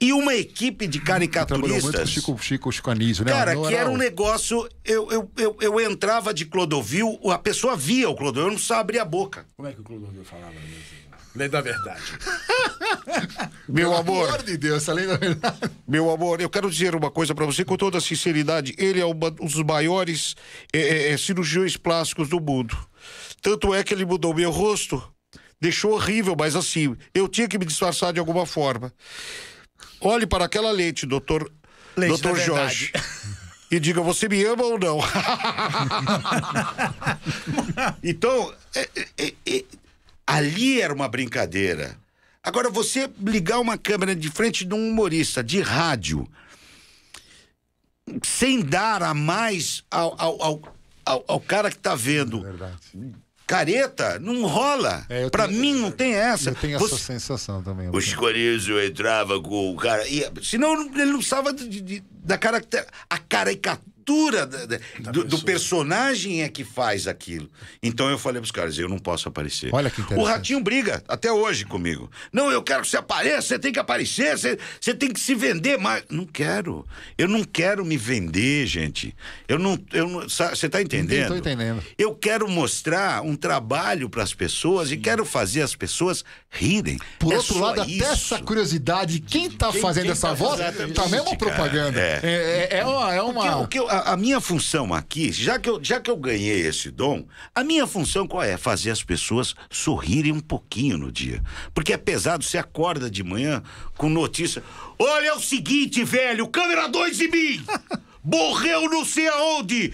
E uma equipe de Trabalhou muito com o caricaturistas. Chico, Chico, Chico Anísio, né? Cara, que era um negócio. Eu, eu, eu, eu entrava de Clodovil, a pessoa via o Clodovil, eu não precisava abrir a boca. Como é que o Clodovil falava mesmo? Lei da verdade. Meu Pelo amor, amor de Deus, além da verdade. meu amor, eu quero dizer uma coisa pra você com toda sinceridade. Ele é uma- um dos maiores é, é, é, cirurgiões plásticos do mundo. Tanto é que ele mudou meu rosto. Deixou horrível, mas assim, eu tinha que me disfarçar de alguma forma. Olhe para aquela lente, doutor, Lente doutor Jorge. E diga, você me ama ou não? então, é, é, é, ali era uma brincadeira. Agora, você ligar uma câmera de frente de um humorista de rádio, sem dar a mais ao, ao, ao, ao- ao cara que tá vendo Verdade. Careta, não rola. É, tenho- mim não tem essa. Eu tenho Você- essa sensação também. o Chicorizzo entrava com o cara. E, senão ele não precisava de- de- da caracter, a caricatura da- da- do, do personagem é que faz aquilo. Então eu falei pros caras: eu não posso aparecer. Olha que. O Ratinho briga até hoje comigo. Não, eu quero que você apareça, você tem que aparecer, você, você tem que se vender mais. Não quero. Eu não quero me vender, gente. Eu não. Eu não você tá entendendo? Tô entendendo. Eu quero mostrar um trabalho para as pessoas e quero fazer as pessoas rirem. Por É outro lado, até isso. essa curiosidade, quem tá fazendo quem essa tá voz também é isso, uma propaganda. É. É, é- é uma. É uma... o que a, a minha função aqui, já que, eu, já que eu ganhei esse dom, a minha função qual é? Fazer as pessoas sorrirem um pouquinho no dia. Porque é pesado, você acorda de manhã com notícia. Olha, é o seguinte, velho, câmera 2 em mim! Morreu não sei aonde!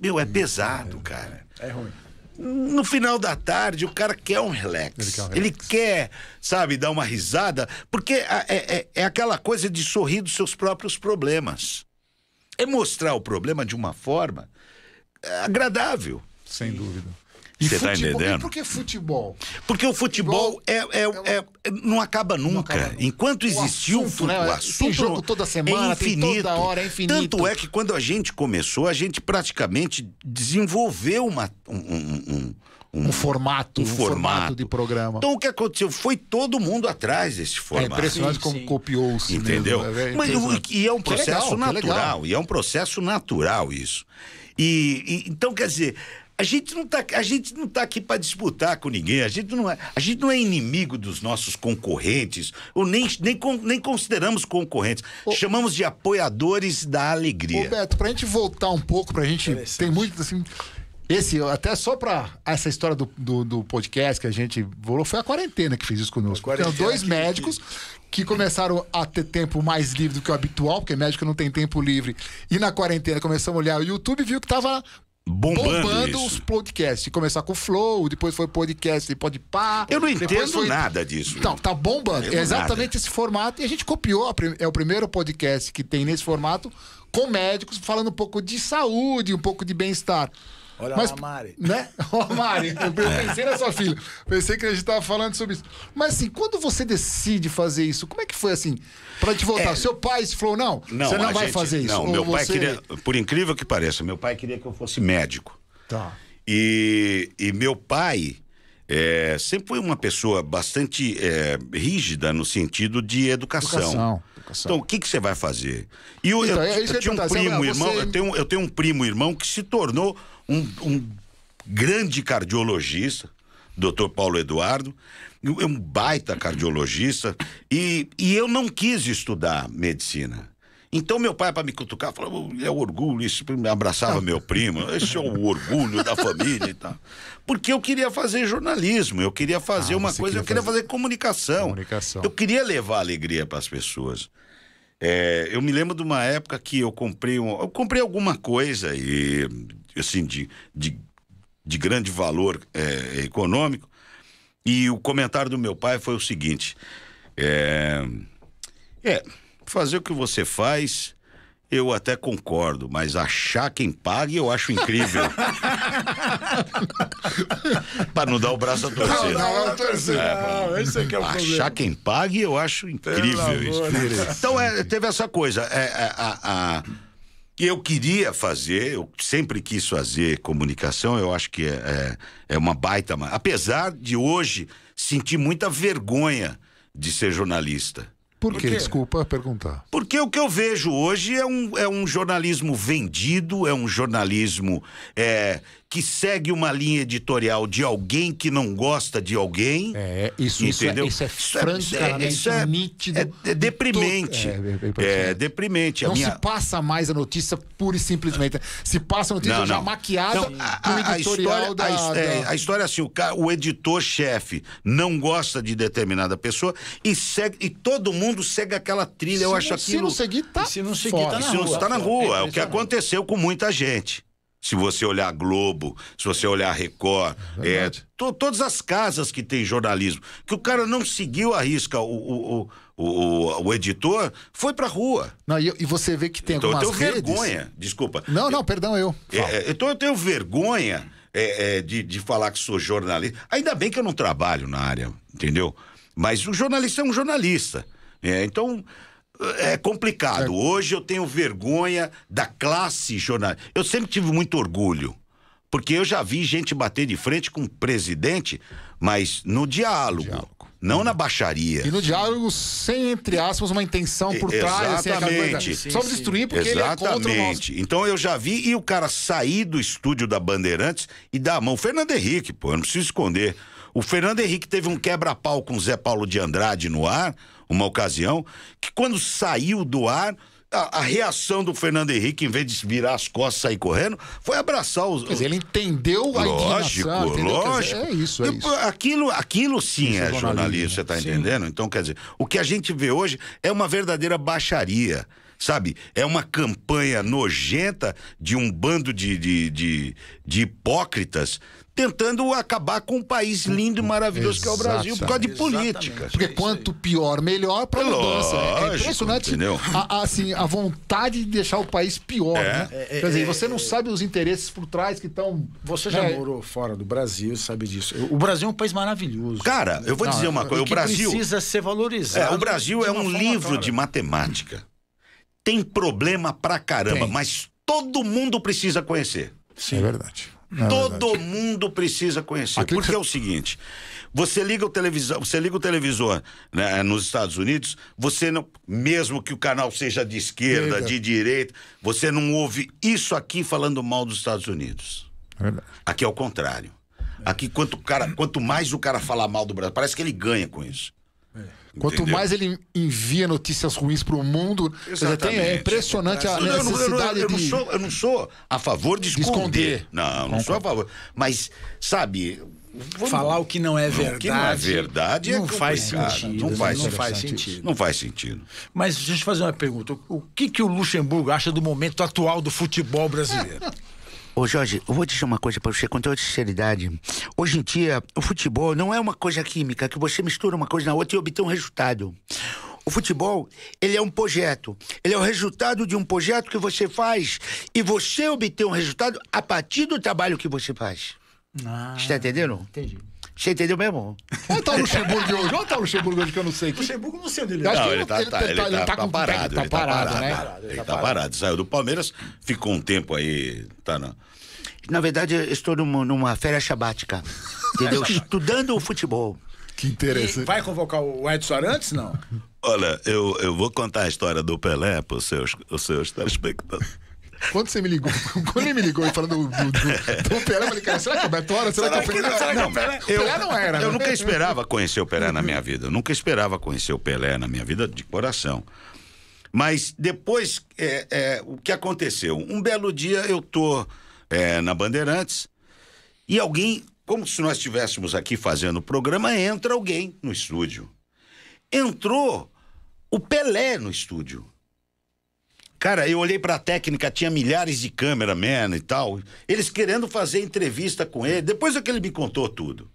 Meu, é pesado, cara. É ruim. No final da tarde, o cara quer um relax. Ele quer um Ele quer, sabe, dar uma risada, porque é, é- é aquela coisa de sorrir dos seus próprios problemas. É mostrar o problema de uma forma é, agradável. Sem dúvida. E Você tá futebol, entendendo? E por que futebol? Porque o futebol é, é- é- não acaba nunca. acaba nunca. Enquanto O existiu assunto, fu- né? o Tem assunto jogo toda semana, é tem infinito. toda hora, é infinito. Tanto é que quando a gente começou, a gente praticamente desenvolveu uma, um- um- um- Um formato, um um formato formato. de programa. Então o que aconteceu? Foi todo mundo atrás desse é formato. impressionante Sim, como copiou-se. Entendeu? mesmo. É Mas, e é um processo legal. natural. E é um processo natural isso. E, e- então, quer dizer, a gente não tá, a gente não tá aqui para disputar com ninguém. A gente não é, a gente não é inimigo dos nossos concorrentes, ou nem, nem, nem consideramos concorrentes. Chamamos de apoiadores da alegria. Ô, Beto, pra gente voltar um pouco, pra gente. Tem muito assim. Esse, até só pra essa história do, do, do podcast que a gente volou, foi a quarentena que fez isso conosco. Quarentena dois que- médicos que começaram a ter tempo mais livre do que o habitual, porque médico não tem tempo livre. E na quarentena começamos a olhar o YouTube e viu que tava Bombando os isso. podcasts. Começar com o Flow, depois foi podcast, pode pá. Eu não entendo foi- nada disso. Então, tá bombando. É exatamente esse formato. E a gente copiou. É o primeiro podcast que tem nesse formato com médicos falando um pouco de saúde, um pouco de bem-estar. Olha Mas, lá, Mari. Né? Ó, Mari, eu pensei na sua filha. Pensei que a gente tava falando sobre isso. Mas assim, quando você decide fazer isso, como é que foi assim? Pra te voltar. Seu pai falou, não, você não vai gente- fazer isso. Não, meu pai você- queria, por incrível que pareça, meu pai queria que eu fosse médico. Tá. E, e meu pai é, sempre foi uma pessoa bastante é, rígida no sentido de educação. Educação, educação. Então, o que, que você vai fazer? E eu, Então, eu- é eu eu tinha um primo Você- irmão, eu tenho, eu tenho um primo irmão que se tornou um, um grande cardiologista, Dr. Paulo Eduardo, um um baita cardiologista, e, e eu não quis estudar medicina. Então meu pai, para me cutucar, falou: é orgulho, isso me abraçava meu primo, esse é o orgulho da família e tal. Porque eu queria fazer jornalismo, eu queria fazer Ah, uma coisa, queria eu queria fazer- fazer comunicação. Comunicação. Eu queria levar alegria para as pessoas. É, eu me lembro de uma época que eu comprei um, eu comprei alguma coisa e assim de, de, de grande valor é, econômico e o comentário do meu pai foi o seguinte é, é fazer o que você faz eu até concordo, mas achar quem pague eu acho incrível. Para não dar o braço a torcer. Não, não, torcer. Não, esse é que é o Achar problema. quem pague, eu acho incrível isso. Então, é, teve essa coisa. É, é, a, a- eu queria fazer, eu sempre quis fazer comunicação, eu acho que é, é, é uma baita. Apesar de hoje sentir muita vergonha de ser jornalista. Por quê? quê? Desculpa perguntar. Porque o que eu vejo hoje é um, é um jornalismo vendido, é um jornalismo é, que segue uma linha editorial de alguém que não gosta de alguém. É, isso, isso é- entendeu? isso é Isso francamente isso é- nítido. É, é deprimente. É, é- é É, deprimente. A Não minha... se passa mais a notícia pura e simplesmente. Se passa a notícia Não, já não. maquiada Não, a, a- história, da, a, é, da- a história é assim: o, o editor-chefe não gosta de determinada pessoa e segue e todo mundo segue aquela trilha. eu Se acho não- Se aquilo. não seguir, tá E se não seguir, fora. tá na Se não rua. está na É rua, é o que aconteceu com muita gente. Se você olhar Globo, se você olhar Record, é, Verdade. to- todas as casas que tem jornalismo, que o cara não seguiu a risca, o, o, o, o, editor foi pra rua. Não, e, e você vê que tem Então eu algumas tenho redes... vergonha, desculpa. Não, não, perdão, eu. É, é, então eu tenho vergonha é, é, de, de falar que sou jornalista. Ainda bem que eu não trabalho na área, entendeu? Mas o jornalista é um jornalista. É, então é complicado. Hoje eu tenho vergonha da classe jornalista. Eu sempre tive muito orgulho. Porque eu já vi gente bater de frente com o presidente, mas no diálogo, diálogo. não na baixaria. E no diálogo, sem, entre aspas, uma intenção por trás, assim, exatamente. Só destruir porque ele é contra o. Exatamente. Então eu já vi e o cara sair do estúdio da Bandeirantes e dar a mão. Fernando Henrique, pô, eu não preciso esconder. O Fernando Henrique teve um quebra-pau com o Zé Paulo de Andrade no ar, uma ocasião, que quando saiu do ar, a, a reação do Fernando Henrique, em vez de virar as costas e sair correndo, foi abraçar os. Quer dizer, ele entendeu a Lógico, entendeu? Lógico. dizer, é isso, é isso. Aquilo, aquilo sim Isso é é jornalismo, jornalismo, você está entendendo? Então, quer dizer, o que a gente vê hoje é uma verdadeira baixaria. Sabe? É uma campanha nojenta de um bando de, de, de, de hipócritas tentando acabar com um país lindo e maravilhoso que é o Brasil por causa de política. Porque quanto pior, melhor para É mudança. É- É, lógico, impressionante entendeu? a, a, assim, a vontade de deixar o país pior, É. né? Quer dizer, você não sabe os interesses por trás que estão. Você já né? morou fora do Brasil, sabe disso. O Brasil é um país maravilhoso. Cara, eu vou Não, dizer uma coisa: o que Brasil. precisa ser valorizado. É, o Brasil é um livro clara. de matemática. Tem problema pra caramba, Tem. mas todo mundo precisa conhecer. É verdade. É Todo verdade. mundo precisa conhecer. Aquilo Porque que é o seguinte: você liga o televisão, você liga o televisor né, nos Estados Unidos, você não, mesmo que o canal seja de esquerda, de direita, você não ouve isso aqui falando mal dos Estados Unidos. É verdade. Aqui é o contrário. Aqui, quanto, cara, quanto mais o cara falar mal do Brasil, parece que ele ganha com isso. Quanto Entendeu? mais ele envia notícias ruins para o mundo, tem- é impressionante a Eu não- eu não- necessidade eu de. sou, eu não sou a favor de esconder. esconder. Não, não sou a favor. Mas, sabe. vamos- Falar o que não é verdade. O que não é verdade é não faz complicado. sentido. Não faz, não faz interessante sentido. Não faz sentido. Mas deixa eu te fazer uma pergunta. O- O que, que o Luxemburgo acha do momento atual do futebol brasileiro? Ô Jorge, eu vou dizer uma coisa pra você com toda sinceridade. Hoje em dia, o futebol não é uma coisa química que você mistura uma coisa na outra e obtém um resultado. O futebol, ele é um projeto. Ele é o resultado de um projeto que você faz e você obtém um resultado a partir do trabalho que você faz. Ah, Você tá entendendo? entendi. Você entendeu mesmo? Onde tá o Luxemburgo hoje? Onde tá o Luxemburgo hoje que eu não sei? Que... Luxemburgo não sei onde ele acho Não, ele tá, ele tá- tá- ele tá- tá tá com- parado, ele tá parado, parado, né? Ele tá parado. Saiu do Palmeiras, ficou um tempo aí, tá na... Na verdade, eu estou numa, numa férias sabática, entendeu? Estudando o futebol. Que E interessante. vai convocar o Edson Arantes, não? Olha, eu, eu vou contar a história do Pelé para os seus, os seus telespectadores. Quando você me ligou, quando ele me ligou e falando do, do, do, Pelé, eu falei, cara, será que é o Beto Hora? Será, que é o Pelé? será que é o Não, Pelé? Eu, Pelé não era, Eu né? nunca esperava conhecer o Pelé na minha vida. Eu nunca esperava conhecer o Pelé na minha vida de coração. Mas depois, é, é, o que aconteceu? Um belo dia eu tô é, na Bandeirantes e alguém, como se nós estivéssemos aqui fazendo o programa, entra alguém no estúdio. Entrou o Pelé no estúdio. Cara, eu olhei pra técnica, tinha milhares de cameramen e tal. Eles querendo fazer entrevista com ele. Depois é que ele me contou tudo.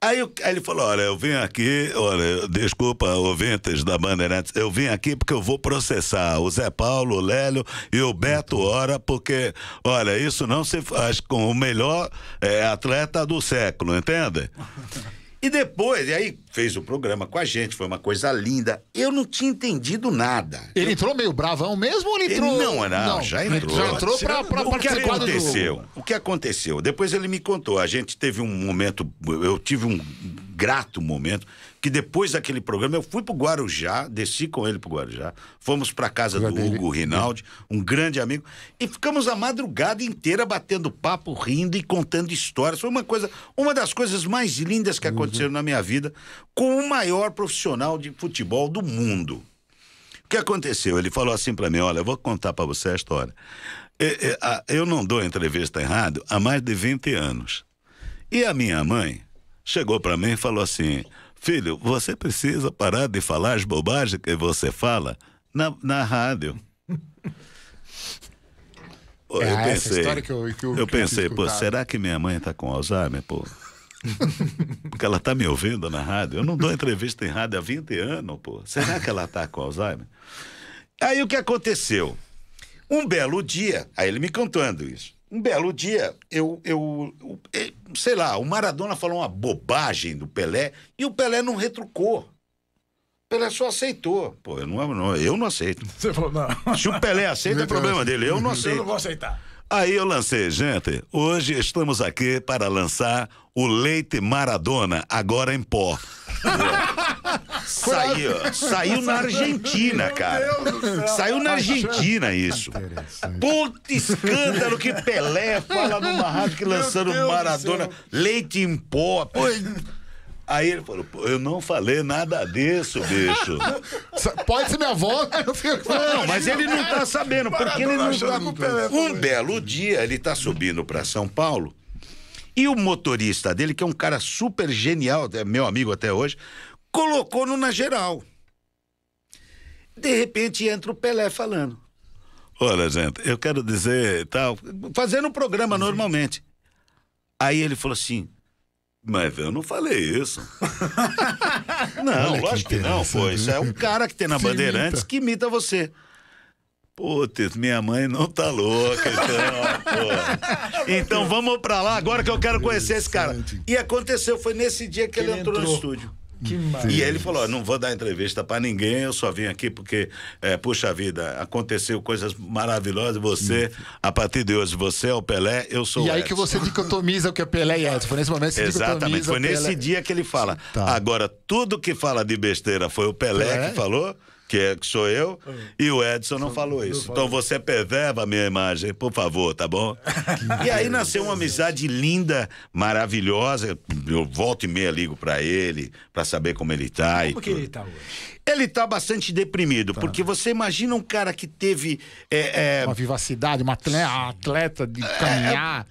Aí, eu- aí ele falou: Olha, eu vim aqui, olha, desculpa, ouvintes da Bandeirantes, eu vim aqui porque eu vou processar o Zé Paulo, o Lélio e o Beto Hora, porque, olha, isso não se faz com o melhor eh, atleta do século, entende? E depois, e aí fez o programa com a gente, foi uma coisa linda. Eu não tinha entendido nada. Ele entrou meio bravão mesmo ou ele Ele entrou... não, não, já entrou. Já entrou pra, pra o que do aconteceu? jogo. O que aconteceu? Depois ele me contou. A gente teve um momento, eu tive um grato momento, que depois daquele programa eu fui pro Guarujá, desci com ele pro Guarujá, fomos pra casa do dele. Hugo Rinaldi, um grande amigo, e ficamos a madrugada inteira batendo papo, rindo e contando histórias. Foi uma coisa, uma das coisas mais lindas que aconteceram na minha vida com o maior profissional de futebol do mundo. O que aconteceu? Ele falou assim pra mim: olha, eu vou contar pra você a história. É, é, Eu não dou entrevista em rádio há mais de 20 anos. E a minha mãe chegou pra mim e falou assim: Filho, você precisa parar de falar as bobagens que você fala na, na rádio. Pô, É, eu pensei, história que eu- que eu- eu eu pensei, quis pô, será que minha mãe tá com Alzheimer, pô? Porque ela tá me ouvindo na rádio. Eu não dou entrevista em rádio há 20 anos, pô. Será que ela tá com Alzheimer? Aí o que aconteceu? Um belo dia, aí ele me contando isso. Um belo dia, eu, eu, eu- eh, sei lá, o Maradona falou uma bobagem do Pelé e o Pelé não retrucou. O Pelé só aceitou. Pô, eu não, não- eu não aceito. Você falou, não. Se o Pelé aceita, é problema dele. Eu não Eu não aceito. vou aceitar. Aí eu lancei, gente, hoje estamos aqui para lançar o leite Maradona, agora em pó. Saiu, saiu na Argentina, cara. Saiu na Argentina isso. Puta escândalo que Pelé fala numa rádio que lançando Maradona, leite em pó. Pô, Aí ele falou, pô, eu não falei nada disso, bicho. Pode ser minha avó, Não, mas ele não tá sabendo, porque ele não tá... Um belo dia, ele tá subindo pra São Paulo e o motorista dele, que é um cara super genial, é meu amigo até hoje, colocou no na geral. De repente entra o Pelé falando. Olha, gente, eu quero dizer tal. Fazendo o programa normalmente. Aí ele falou assim: Mas eu não falei isso. Não, Olha que lógico que não, pô. interessante, Isso é um cara que tem na Bandeirantes que imita você. Putz, minha mãe não tá louca, então, pô. Então vamos pra lá agora que eu quero conhecer esse cara. E aconteceu, foi nesse dia que ele, ele entrou, no entrou. estúdio. Que E maravilha. aí ele falou: não vou dar entrevista pra ninguém, eu só vim aqui porque, é, puxa vida, aconteceu coisas maravilhosas. Você, a partir de hoje, você é o Pelé, eu sou E o aí que você dicotomiza o que é Pelé e Edson. Foi nesse momento que você Exatamente, foi o Pelé. nesse dia que ele fala. Tá. Agora, tudo que fala de besteira foi o Pelé, Pelé? que falou, que, é, que sou eu, e o Edson não falou isso. Então você preserva a minha imagem, por favor, tá bom? E aí nasceu uma amizade linda, maravilhosa. Eu volto e meia ligo pra ele, pra saber como ele tá. e Como que tudo. ele tá hoje? Ele tá bastante deprimido, porque você imagina um cara que teve. é, é, Uma vivacidade, uma atleta, atleta de caminhar.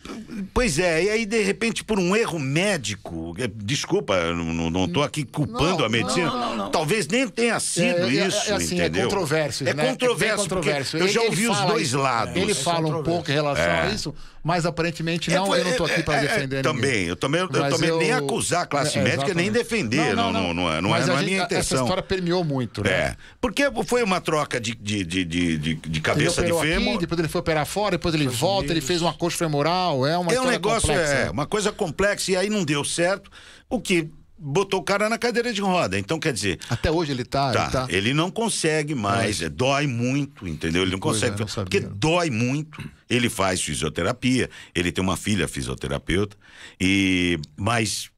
Pois é, e aí de repente por um erro médico, é, desculpa, eu não, não, não tô aqui culpando Não, a medicina, talvez nem tenha sido É, é, isso. é assim, entendeu? É controverso, É né? controverso, controverso. eu já ouvi os dois isso. lados. Ele É fala um pouco em relação a isso, mas aparentemente não, eu não tô aqui para É, é, defender Também, ninguém. eu também, eu Mas também nem eu- acusar a classe é, médica, nem defender, não, não, não, é, não é, Mas não a é gente- minha Essa intenção. história permeou muito, né? É, porque foi uma troca de, de, de, de, de- cabeça de fêmur. aqui, depois ele foi operar fora, depois ele volta, ele fez uma coxa femoral, é uma É um negócio, complexa. é, uma coisa complexa, e aí não deu certo, o que botou o cara na cadeira de roda. Então, quer dizer, Até hoje ele tá, Tá, ele tá... ele não consegue mais, é, dói muito, entendeu? Ele não coisa, consegue, não porque dói muito. Ele faz fisioterapia, ele tem uma filha fisioterapeuta, e mas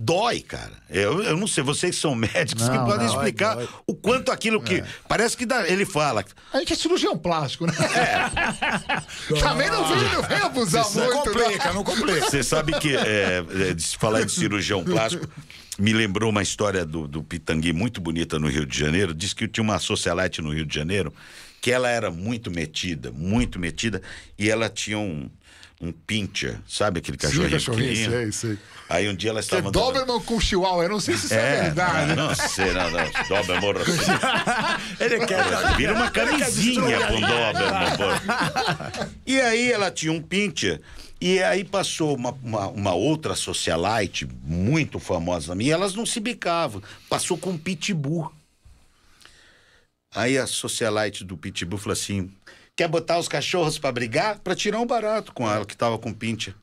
dói, cara. Eu, eu não sei, vocês que são médicos que Não, podem não, explicar dói. o quanto aquilo que parece que dá, ele fala. A gente é cirurgião plástico, né? Também não vem, não vem abusar Não muito, complica, não complica. Você sabe que é, é, de falar de cirurgião plástico me lembrou uma história do, do Pitangui muito bonita no Rio de Janeiro. Diz que tinha uma socialite no Rio de Janeiro que ela era muito metida, muito metida, e ela tinha um, um pincher, sabe aquele cachorrinho, cachorrinho, pequenininho? sei, sei. Aí um dia ela Que é estava andando- Doberman com Chihuahua, eu não sei se isso é, É, verdade. não, não sei, não, não. Doberman morra Ele quer. Vira uma camisinha com Doberman. pô. E aí ela tinha um pincher. E aí passou uma, uma, uma outra socialite muito famosa e elas não se bicavam. Passou com um pitbull. Aí a socialite do pitbull falou assim: quer botar os cachorros pra brigar? Pra tirar um barato com ela que tava com pincher.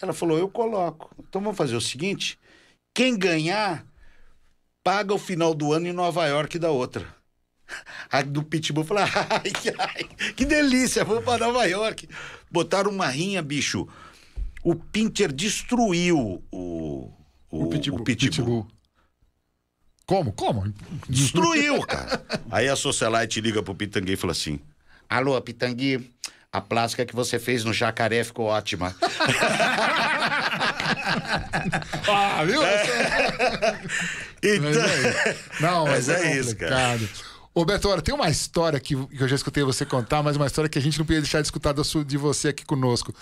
Ela falou: eu coloco. Então vamos fazer o seguinte: quem ganhar paga o final do ano em Nova York da outra. A do Pitbull falou: ai, ai, que delícia, vamos para Nova York. Botaram uma rinha, bicho. O Pinter destruiu o, o, O Pitbull. o Pitbull. Como? Como? Destruiu, cara. Aí a socialite liga pro Pitangui e fala assim: Alô, Pitangui, a plástica que você fez no jacaré ficou ótima. Ah, viu? Então, Mas é, não, mas, Mas é, é isso, cara. Ô, Beto, olha, tem uma história que, que eu já escutei você contar, mas uma história que a gente não podia deixar de escutar de você aqui conosco.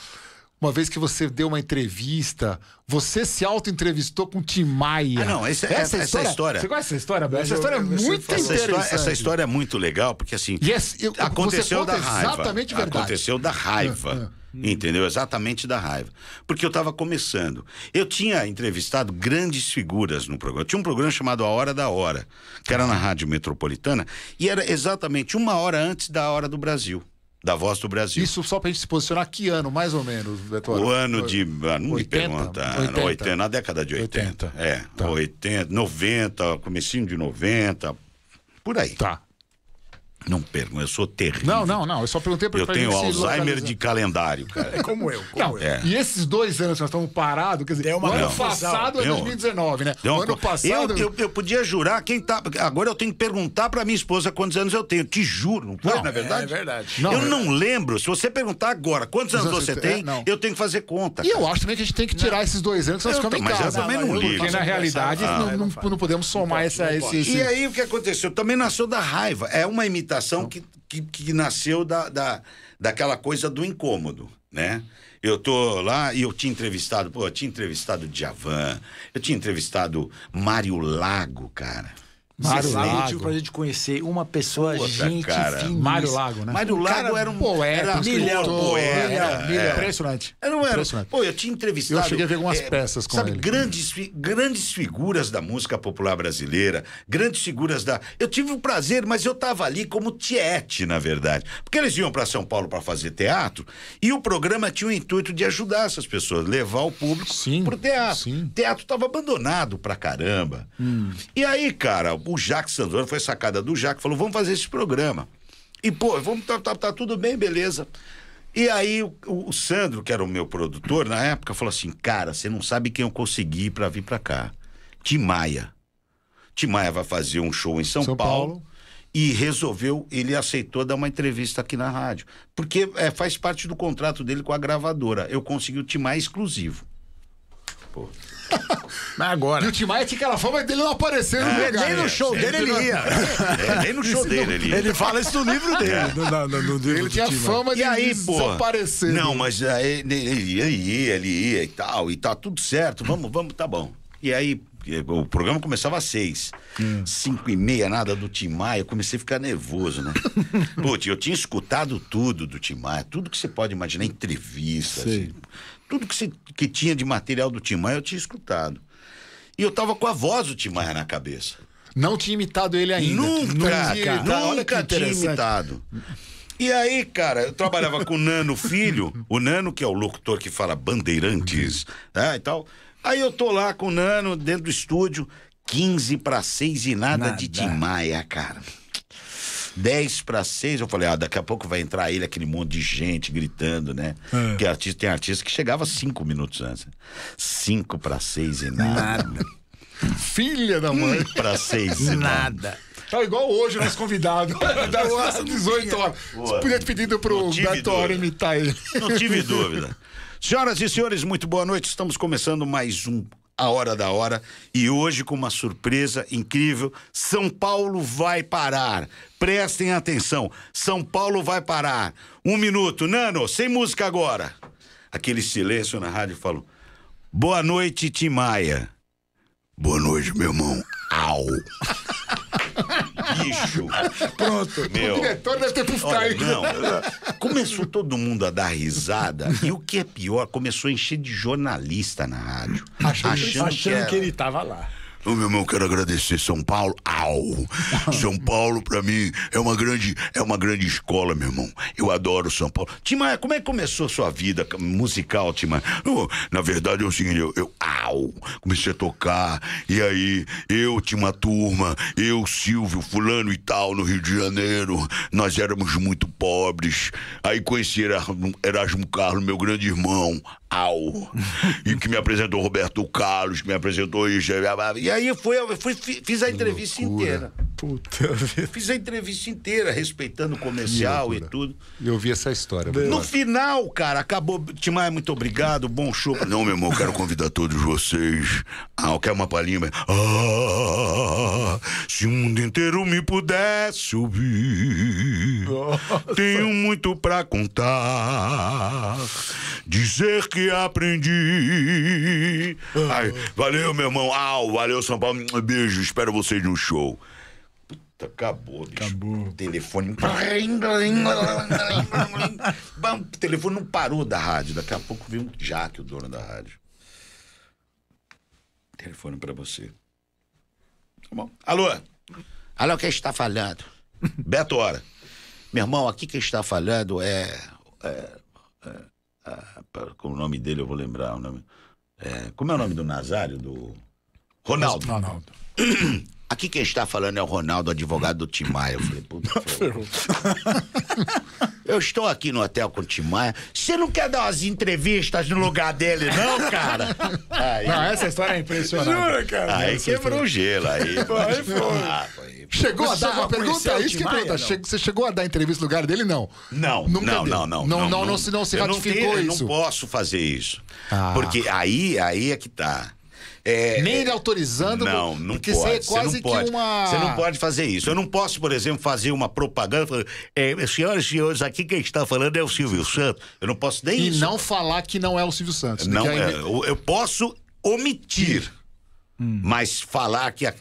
Uma vez que você deu uma entrevista, você se auto-entrevistou com Tim Maia. Ah, não, esse- essa história- Você conhece essa história, Beto? Essa eu- história é eu- eu- muito essa, interessante. história, essa história é muito legal, porque assim. Yes, eu- aconteceu da raiva. exatamente verdade. Aconteceu da raiva. Entendeu? Exatamente da raiva. Porque eu estava começando. Eu tinha entrevistado grandes figuras no programa. Tinha um programa chamado A Hora da Hora, que era na Rádio Metropolitana, e era exatamente uma hora antes da Hora do Brasil, da Voz do Brasil. Isso só pra gente se posicionar, que ano, mais ou menos? O ano de. ah, Não me 80, pergunta. 80. 80, na década de 80. 80. É, Tá. 80, 90, comecinho de 90, por aí. Tá. Não pergunto, eu sou terrível. Não, não, não. Eu só perguntei pra Eu tenho Alzheimer de calendário, cara. É como eu. Como Não, eu. É. e esses dois anos que nós estamos parados, quer dizer, Deu uma o ano confusão. passado é Deu- 2019, né? Deu uma ano passado. eu, eu, eu podia jurar quem tá. Agora eu tenho que perguntar pra minha esposa quantos anos eu tenho. Te juro, não foi, Não, na verdade? É verdade. Não, eu é- não lembro. Se você perguntar agora quantos anos você tem, não. eu tenho que fazer conta. E eu acho também que a gente tem que tirar esses dois anos que nós Eu ficamos em também, mas eu casa. também não ligo. Porque na realidade Ah, não, não não, não podemos somar esse- E aí o que aconteceu? Também nasceu da raiva. É uma imitação que, que, que nasceu da, da, daquela coisa do incômodo, né? Eu tô lá e eu tinha entrevistado, pô, eu tinha entrevistado Djavan, eu tinha entrevistado Mário Lago, cara. Mário Lago. pediu pra gente conhecer uma pessoa, Puta, gente cara. finíssima. Mário Lago, né? Mário Lago era um poeta, era milhão, poeta, milhão, milhão. é. Impressionante. Eu não era. Impressionante. Pô, eu tinha entrevistado. Eu cheguei a ver algumas peças com sabe, ele. Grandes, fi- grandes figuras da música popular brasileira, grandes figuras da. Eu tive o prazer, mas eu tava ali como tiete, na verdade. Porque eles iam para São Paulo para fazer teatro e o programa tinha o intuito de ajudar essas pessoas, levar o público Sim, pro teatro. sim. Hum. O teatro tava abandonado pra caramba. E aí, cara, o Jacques Sandoro foi sacada do Jacques, falou: vamos fazer esse programa. E, pô, vamos, tá, tá, tá tudo bem, beleza. E aí o, o Sandro, que era o meu produtor na época, falou assim: cara, você não sabe quem eu consegui pra vir pra cá. Tim Maia. Tim Maia vai fazer um show em São, São Paulo. Paulo. E resolveu, ele aceitou dar uma entrevista aqui na rádio. Porque é, faz parte do contrato dele com a gravadora. Eu consegui o Tim Maia exclusivo. Pô. Mas E agora. o Tim Maia tinha aquela fama dele não aparecer no lugar. Nem no show dele ele ia. É, nem no show dele ele. Ele fala isso no livro dele. No, no, no, no livro Ele tinha fama de aí, desaparecer. Não, mas aí, ele ia, ele ia, ele ia e tal, e tá tudo certo. Vamos, vamos, tá bom. E aí O programa começava às seis. Cinco e meia, nada do Tim Maia. Eu comecei a ficar nervoso, né? Putz, eu tinha escutado tudo do Tim Maia, tudo que você pode imaginar, entrevistas, assim, tudo que, você, que tinha de material do Tim Maia eu tinha escutado. E eu tava com a voz do Tim Maia na cabeça. Não tinha imitado ele ainda. Nunca, Não tinha cara, imitado. Nunca tinha imitado. E aí, cara, eu trabalhava com o Nano Filho, o Nano, que é o locutor que fala bandeirantes, né, e tal. Aí eu tô lá com o Nano dentro do estúdio, 15 para 6 e nada, Nada. de Tim Maia, cara. 10 para 6, eu falei, ah, daqui a pouco vai entrar ele, aquele monte de gente gritando, né? Porque artista, tem artista que chegava cinco minutos antes. 5 para 6 e nada. Filha da mãe. para 6 e nada. Nada. Tá igual hoje o nosso convidado. Das 18 horas. Você podia ter pedido pro dúvida. imitar ele. Não tive dúvida. Senhoras e senhores, muito boa noite. Estamos começando mais um A Hora da Hora e hoje com uma surpresa incrível. São Paulo vai parar. Prestem atenção. São Paulo vai parar. Um minuto. Nano, sem música agora. Aquele silêncio na rádio falou: Boa noite, Tim Maia. Boa noite, meu irmão. Au. Bicho. Pronto. O Meu. diretor deve ter Olha, aí. não. Começou todo mundo a dar risada. E o que é pior, começou a encher de jornalista na rádio. Achando, Achando que era- ele tava lá. Ô, meu irmão, quero agradecer São Paulo. Au! São Paulo, pra mim, é uma grande, é uma grande escola, meu irmão. Eu adoro São Paulo. Timaya, como é que começou a sua vida musical, Timaya? Ô, na verdade é o seguinte, eu, eu, au, comecei a tocar, e aí eu tinha uma turma, eu, Silvio, fulano e tal, no Rio de Janeiro, nós éramos muito pobres, aí conheci Erasmo, Erasmo Carlos, meu grande irmão, au, e que me apresentou Roberto Carlos, que me apresentou isso, E aí foi, eu fui, fiz a entrevista inteira. Puta vida. Fiz a entrevista inteira, respeitando o comercial e tudo. Eu vi essa história. No final, cara, acabou. Timaya, muito obrigado, bom show. Não, meu irmão, quero convidar todos vocês. Ah, quer uma palhinha? mas- Ah, se o mundo inteiro me pudesse ouvir, tenho muito pra contar. Dizer que aprendi. Ai, valeu, meu irmão. Au, valeu, São Paulo. Beijo, espero vocês no show. Acabou, bicho. Acabou. Telefone. O telefone não parou da rádio. Daqui a pouco veio um Jaque, o dono da rádio. Telefone pra você. Tá bom. Alô? Alô, quem está falando? Beto Hora. Meu irmão, aqui quem está falando é. é, é, pera, com o nome dele eu vou lembrar o nome. É, como é o nome do Nazário? Do. Ronaldo. Ronaldo. Aqui quem está falando é o Ronaldo, advogado do Tim Maia. Eu falei, puta. ferrou. Eu estou aqui no hotel com o Tim Maia. Você não quer dar umas entrevistas no lugar dele, não, cara? Aí, Não, essa história é impressionante. cara? aí quebrou o gelo. Aí, aí foi. Ah, foi. Chegou a dar uma pergunta? É isso que pergunta. não? Você chegou a dar entrevista no lugar dele? Não. Não, Nunca não, deu. não, não, Não, não, não se- não se Eu ratificou tenho- isso. Eu não posso fazer isso. Ah. Porque aí, aí é que tá. É, Nem ele autorizando. Não, não porque pode. você é quase não pode. que uma. Você não pode fazer isso. Eu não posso, por exemplo, fazer uma propaganda. É, senhoras e senhores, aqui quem está falando é o Silvio Santos. Eu não posso nem E isso. não falar que não é o Silvio Santos. Não, Porque é, eu, eu posso omitir, mas falar que. A...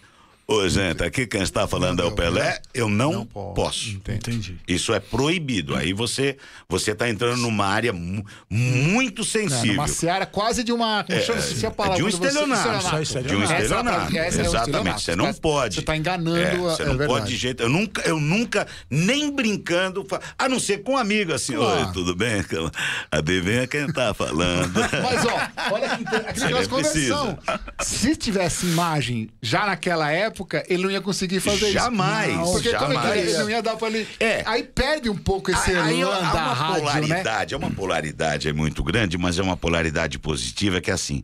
Ô, gente, aqui quem está falando é o Pelé, eu não, Não posso. posso. Entendi. Isso é proibido. Aí você você está entrando numa área mu- muito É, sensível. numa seara quase de uma. A palavra? de um você- estelionato. É De um estelionato. Essa é é Exatamente. Você não Você tá- pode. você tá enganando, É, é Você não pode de jeito. Eu nunca, eu nunca, nem brincando, a não ser com um amigo assim. Claro. Oi, tudo bem? Adivinha quem tá falando? Mas, ó, olha que inter- aqui Você nós conversamos. Se tivesse imagem já naquela época, ele não ia conseguir fazer Jamais, isso. Porque como é que jamais. ele não ia dar pra ele. É. Aí perde um pouco esse Aí da uma rádio, né? polaridade, é uma polaridade é muito grande, mas é uma polaridade positiva que é assim.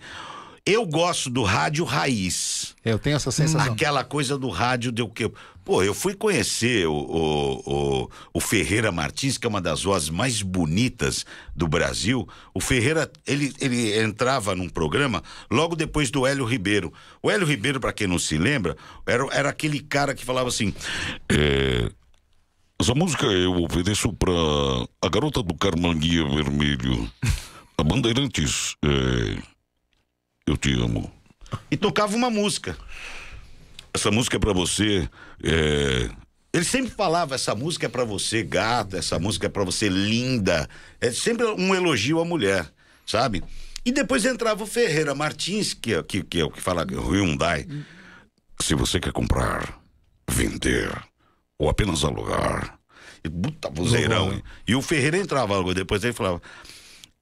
Eu gosto do rádio raiz. Eu tenho essa sensação. Aquela coisa do rádio deu que. Pô, eu fui conhecer o, o, o, o Ferreira Martins, que é uma das vozes mais bonitas do Brasil. O Ferreira, ele, ele entrava num programa logo depois do Hélio Ribeiro. O Hélio Ribeiro, para quem não se lembra, era, era aquele cara que falava assim. É, essa música eu ofereço pra a garota do Carmanguia Vermelho. A Bandeirantes, é, eu te amo. e tocava uma música. Essa música é pra você. é, Ele sempre falava: essa música é pra você, gata, essa música é pra você, linda. É sempre um elogio à mulher, sabe? E depois entrava o Ferreira Martins, que, é- que, que é o que fala Hyundai. Se você quer comprar, vender ou apenas alugar. E puta vozeirão. hein? E o Ferreira entrava logo depois ele falava: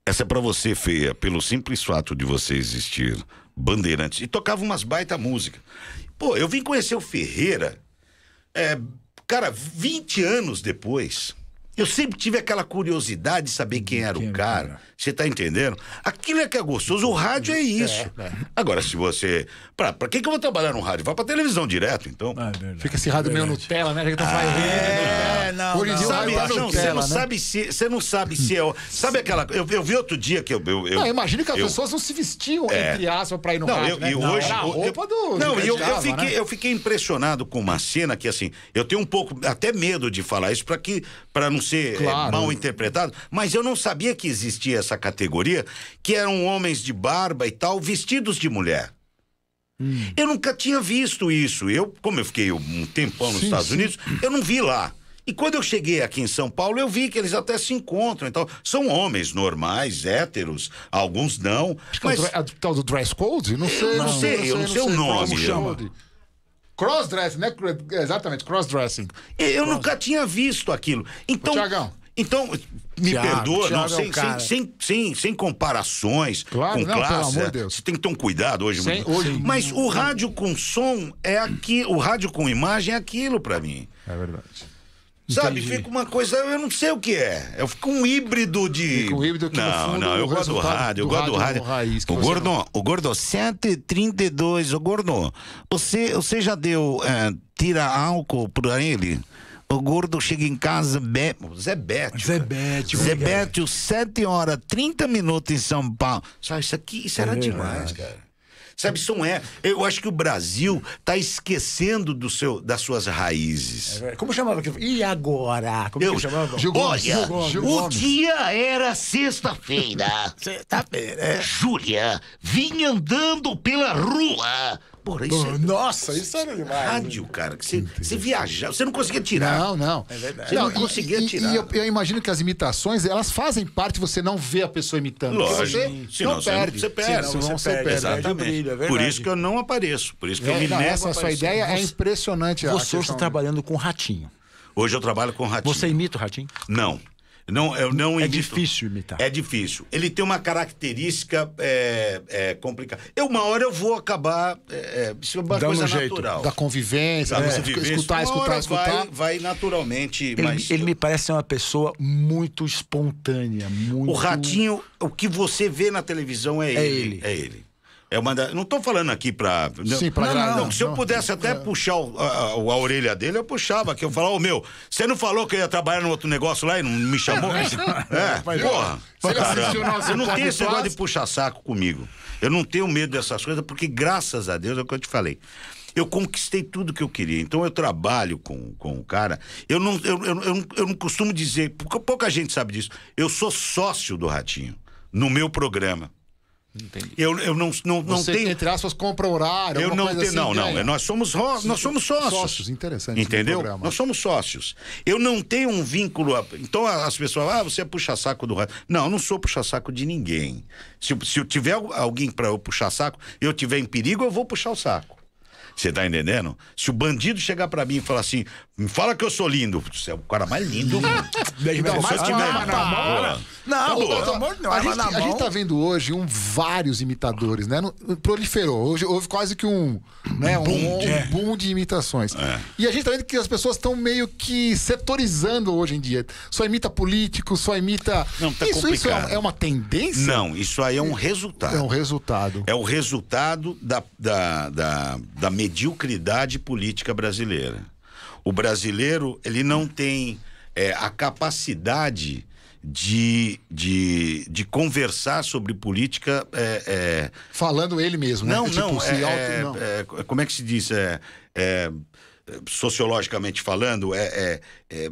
essa é pra você, feia, pelo simples fato de você existir. Bandeirantes. E tocava umas baita música. Pô, eu vim conhecer o Ferreira, é, cara, 20 anos depois. Eu sempre tive aquela curiosidade de saber quem era o cara. Você tá entendendo? Aquilo é que é gostoso. O rádio é isso. Agora, se você. Pra, pra que, que eu vou trabalhar no rádio? Vai pra televisão direto, então. Ah, é verdade. Fica esse rádio meio Nutella, né? Que tá É, não, Hoje em dia o Sabe, rádio tá não, você Nutella, não né? sabe se. Você não sabe se é. Sabe aquela. Eu, eu vi outro dia que eu. eu, eu Não, imagina que as eu- pessoas não se vestiam, É. entre aspas, pra ir no Não, rádio, eu, né? e hoje. Era a eu- roupa do... Não, e eu, eu, Java, fiquei, né? eu fiquei impressionado com uma cena que, assim, eu tenho um pouco, até medo de falar isso para que para não ser eh, Claro. mal interpretado, mas eu não sabia que existia essa categoria, que eram homens de barba e tal, vestidos de mulher. Hum. Eu nunca tinha visto isso. Eu, como eu fiquei um tempão nos Sim, Estados sim. Unidos, eu não vi lá. E quando eu cheguei aqui em São Paulo, eu vi que eles até se encontram. Então, são homens normais, héteros, alguns não. Acho que é o Mas dre- a tal do dress code? Não sei. não sei, eu não sei o nome, Como eu- chama? Crossdressing, né? Exatamente, crossdressing. Eu nunca tinha visto aquilo. Então, Tiagão. então me Thiago, perdoa, não, Thiago é o sem, cara. sem, sem, sem, comparações Claro, com não, pelo classe. amor né? de Deus. Você tem que ter um cuidado hoje. Sem- muito. hoje- Mas o rádio com som é aqui, o rádio com imagem é aquilo pra mim. É verdade. Sabe, Entendi. fica uma coisa, eu não sei o que é. Eu fico um híbrido de. Fica um híbrido que, não, fundo, não, eu gosto do rádio, eu gosto do rádio raiz o gordo, o gordo 732, o gordo. Você, você já deu é, tira álcool pra ele? O gordo chega em casa, be... Zé Bétio. Zé. Bétio, Zé. Bétio, 7 horas, 30 minutos em São Paulo. Sabe, isso aqui, isso era É demais, cara. Não é. Eu acho que o Brasil tá esquecendo do seu, das suas raízes. Como chamava aquilo? E agora? Como Eu- que chamava? Gil Gomes. Olha, Gil Gomes. Gil o Gomes. dia era sexta-feira. Sexta-feira, é. Júlia vinha andando pela rua. Porra, isso é Nossa, isso era demais. rádio, cara. Que você, você viajava, você não conseguia tirar. Não, não. É verdade. Você não conseguia e, tirar. E eu, eu imagino que as imitações, elas fazem parte, você não vê a pessoa imitando. Lógico. Você Senão não você- perde. você perde. Senão Você você perde, perde. Exatamente. brilho, é Por isso que eu não apareço. Por isso que eu me É, não, nego essa a sua ideia é impressionante. Você está trabalhando com ratinho. Hoje eu trabalho com ratinho. Você imita o ratinho? Não. Não, eu não É difícil imitar. É difícil. Ele tem uma característica é, é, complicada. Eu, uma hora eu vou acabar. É, é, isso é uma Dando coisa um jeito. natural. Da convivência, Da você convivência. escutar, Uma escutar, hora escutar. Vai, vai naturalmente. Ele, mas ele me parece ser uma pessoa muito espontânea, muito... O ratinho, o que você vê na televisão é, ele. ele. É ele. É uma da- Não tô falando aqui pra. Sim, pra não, agradar. não, Se eu Não. pudesse até puxar o- a, a- a orelha dele, eu puxava. Que eu falava, ô meu, você não falou que eu ia trabalhar no outro negócio lá e não me chamou? é, porra. Se ele Caramba. assistiu o nosso Eu não tenho esse negócio de puxar saco comigo. Eu não tenho medo dessas coisas, porque graças a Deus é o que eu te falei. Eu conquistei tudo que eu queria. Então eu trabalho com, com o cara. Eu não, eu, eu, eu, não- eu não costumo dizer, pouca gente sabe disso. Eu sou sócio do Ratinho, no meu programa. Eu, eu não, não, não Você, tenho. entre aspas, compra horário. Eu não tenho. assim, não, não. ganha. Nós somos, ro- nós somos sócios. Sócios, interessante Entendeu? Nós somos sócios. Eu não tenho um vínculo. a- Então as pessoas, ah, você é puxa-saco do rádio. Não, eu não sou puxa-saco de ninguém. Se, se eu tiver al- alguém para eu puxar saco, eu tiver em perigo, eu vou puxar o saco. Você tá entendendo? Se o bandido chegar pra mim e falar assim, me fala que eu sou lindo. Você é o cara mais lindo. do mundo. Ainda Se eu tiver Ah, na mão. Não, amor de Deus, a, gente, na a gente tá vendo hoje um vários imitadores, né? Proliferou. Hoje houve quase que um, né? um, boom, um é. boom de imitações. E a gente tá vendo que as pessoas estão meio que setorizando hoje em dia. Só imita político, só imita. Não, tá isso, isso é, complicado. é uma tendência? Não, isso aí é um resultado. É um resultado. É o resultado da, da, da, da mediocridade política brasileira. O brasileiro, ele não tem é, a capacidade de, de, de conversar sobre política. é, é, Falando ele mesmo, né? não, Tipo, não, é, auto- é, não. é, como é que se diz? É, é, sociologicamente falando, é, é- é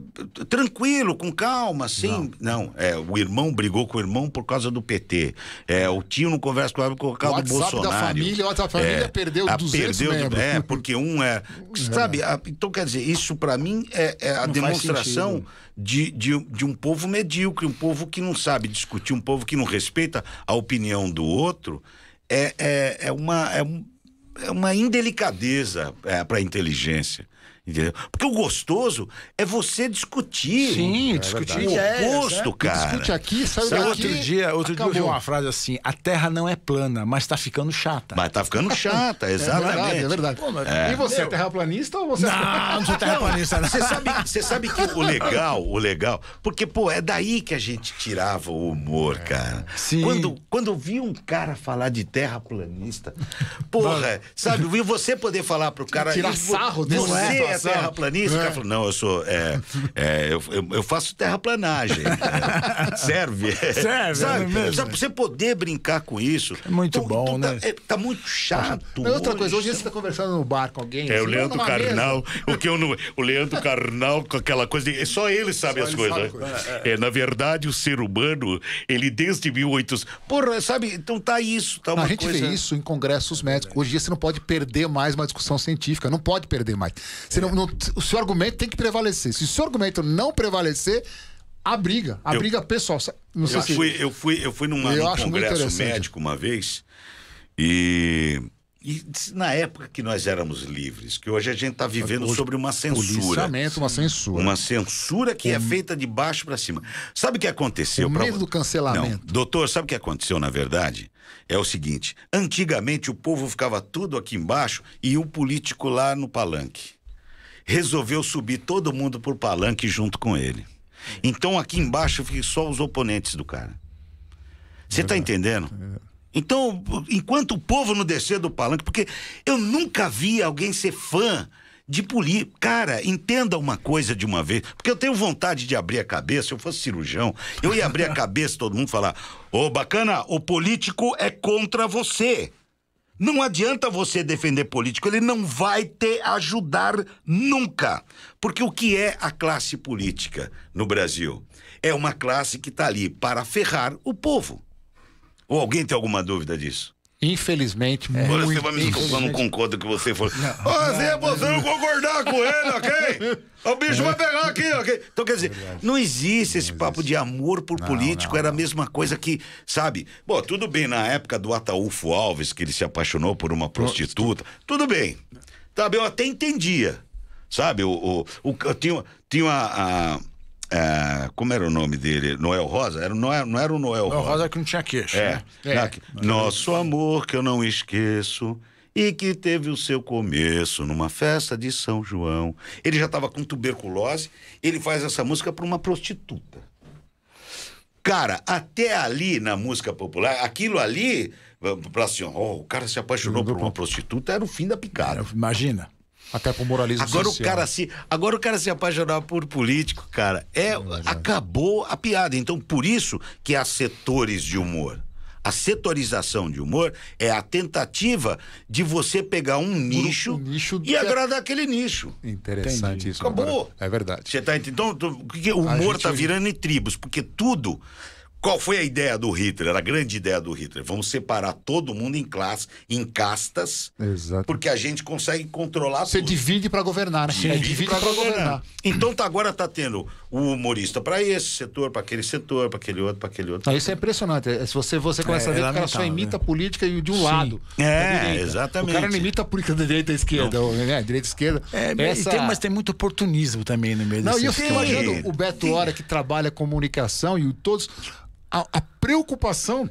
tranquilo, com calma, assim. Não, é, o irmão brigou com o irmão por causa do PT. É, o tio não conversa com o por causa O do WhatsApp da Bolsonaro. família, o WhatsApp da família perdeu a- 200 perdeu, membros. É, porque um é. Sabe, a- então quer dizer, isso pra mim é, é a Não demonstração de, de, de um povo medíocre, um povo que não sabe discutir, um povo que não respeita a opinião do outro. É, é, é, uma, é, um- é uma indelicadeza é, para a inteligência. Entendeu? Porque o gostoso é você discutir. Sim, discutir o ideias, oposto, né? cara. Discute aqui, sai Sabe, daqui. outro dia, outro dia eu vi acabou. uma frase assim: a terra não é plana, mas tá ficando chata. Mas tá ficando chata, É exatamente. verdade, é verdade. E você, é terraplanista ou você Não, não sou terraplanista, não. Você sabe, você sabe que o legal, o legal, porque, pô, é daí que a gente tirava o humor, cara. Sim. Quando, quando eu vi um cara falar de terraplanista, porra, sabe, vi você poder falar pro cara. Tirar "E vo- sarro desse Você é situação." terraplanista? O cara falou, não, eu sou. É, é, eu, eu- eu faço terraplanagem. É, serve. Serve, sabe? é mesmo. Sabe, você poder brincar com isso. É muito bom, tá, né? é, tá muito chato. Não, outra coisa, hoje você tá conversando no bar com alguém. É o assim, Leandro mesa. Carnal, o que eu não, o Leandro Carnal com aquela coisa de, só ele sabe Só as ele coisas. sabe né? É, na verdade, o ser humano, ele desde 1800 Porra, sabe? Então tá isso. Tá uma a gente coisa... vê isso em congressos médicos. Hoje em dia você não pode perder mais uma discussão científica. Não pode perder mais. Você não- não- o seu argumento tem que prevalecer. Se o seu argumento não prevalecer, a briga. A Eu- briga pessoal. Não sei Eu se. fui, eu fui, eu fui numa, Eu num congresso médico uma vez e, e na época que nós éramos livres, que hoje a gente está vivendo Hoje, sobre uma censura. Uma censura. Uma censura que é feita de baixo para cima. Sabe o que aconteceu? O pra- medo do cancelamento. Não, doutor, sabe o que aconteceu na verdade? É o seguinte: antigamente o povo ficava tudo aqui embaixo e o político lá no palanque. Resolveu subir todo mundo por palanque junto com ele. Então aqui embaixo fica só os oponentes do cara. Você tá entendendo? Então, enquanto o povo não descer do palanque, porque eu nunca vi alguém ser fã de político. Cara, entenda uma coisa de uma vez, porque eu tenho vontade de abrir a cabeça, se eu fosse cirurgião, eu ia abrir a cabeça todo mundo falar: "Ô, bacana, o político é contra você". Não adianta você defender político, ele não vai te ajudar nunca. Porque o que é a classe política no Brasil? É uma classe que está ali para ferrar o povo. Ou alguém tem alguma dúvida disso? Infelizmente, Olha, muito. você vai me desculpar, eu não concordo com você falou. Ah, se é você não concordar com ele, ok? O bicho vai pegar aqui, ok? Então, quer dizer, não existe esse papo de amor por político, era a mesma coisa que, sabe? Bom, tudo bem, na época do Ataúfo Alves, que ele se apaixonou por uma prostituta, tudo bem. Sabe, eu até entendia. Sabe, o, o, o- eu tinha, tinha a, a- a- Como era o nome dele? Noel Rosa? Era, não, era, não era o Noel Não, Rosa que não tinha queixo. é. né? É. Nosso amor que eu não esqueço e que teve o seu começo numa festa de São João. Ele já estava com tuberculose, ele faz essa música para uma prostituta. Cara, até ali na música popular, aquilo ali, assim, ó, o cara se apaixonou por uma prostituta, era o fim da picada. Imagina. Até pro moralismo Agora o social. cara se, agora o cara se apaixonar por político, cara, é acabou a piada. Então por isso que há setores de humor. A setorização de humor é a tentativa de você pegar um nicho, nicho e é- agradar aquele nicho. Interessante Entendi. isso. Acabou. agora. É verdade. Você tá? Então, o humor tá hoje- virando em tribos, porque tudo. Qual foi a ideia do Hitler? A grande ideia do Hitler? Vamos separar todo mundo em classes, em castas, Exato. porque a gente consegue controlar Você tudo. divide pra governar, né? É, divide pra governar. Então tá, agora tá tendo o humorista pra esse setor, pra aquele setor, pra aquele outro, pra aquele outro. Não, isso é impressionante. É, Se você, você começa É, a ver é que o cara só imita né? a política e de um lado. É, exatamente. O cara não imita a política da direita e esquerda, ou, né? Direita e esquerda. É, Essa... tem, mas tem muito oportunismo também no meio Não, desse e eu fico Sim. imaginando o Beto Hora que trabalha comunicação e o todos. A, a preocupação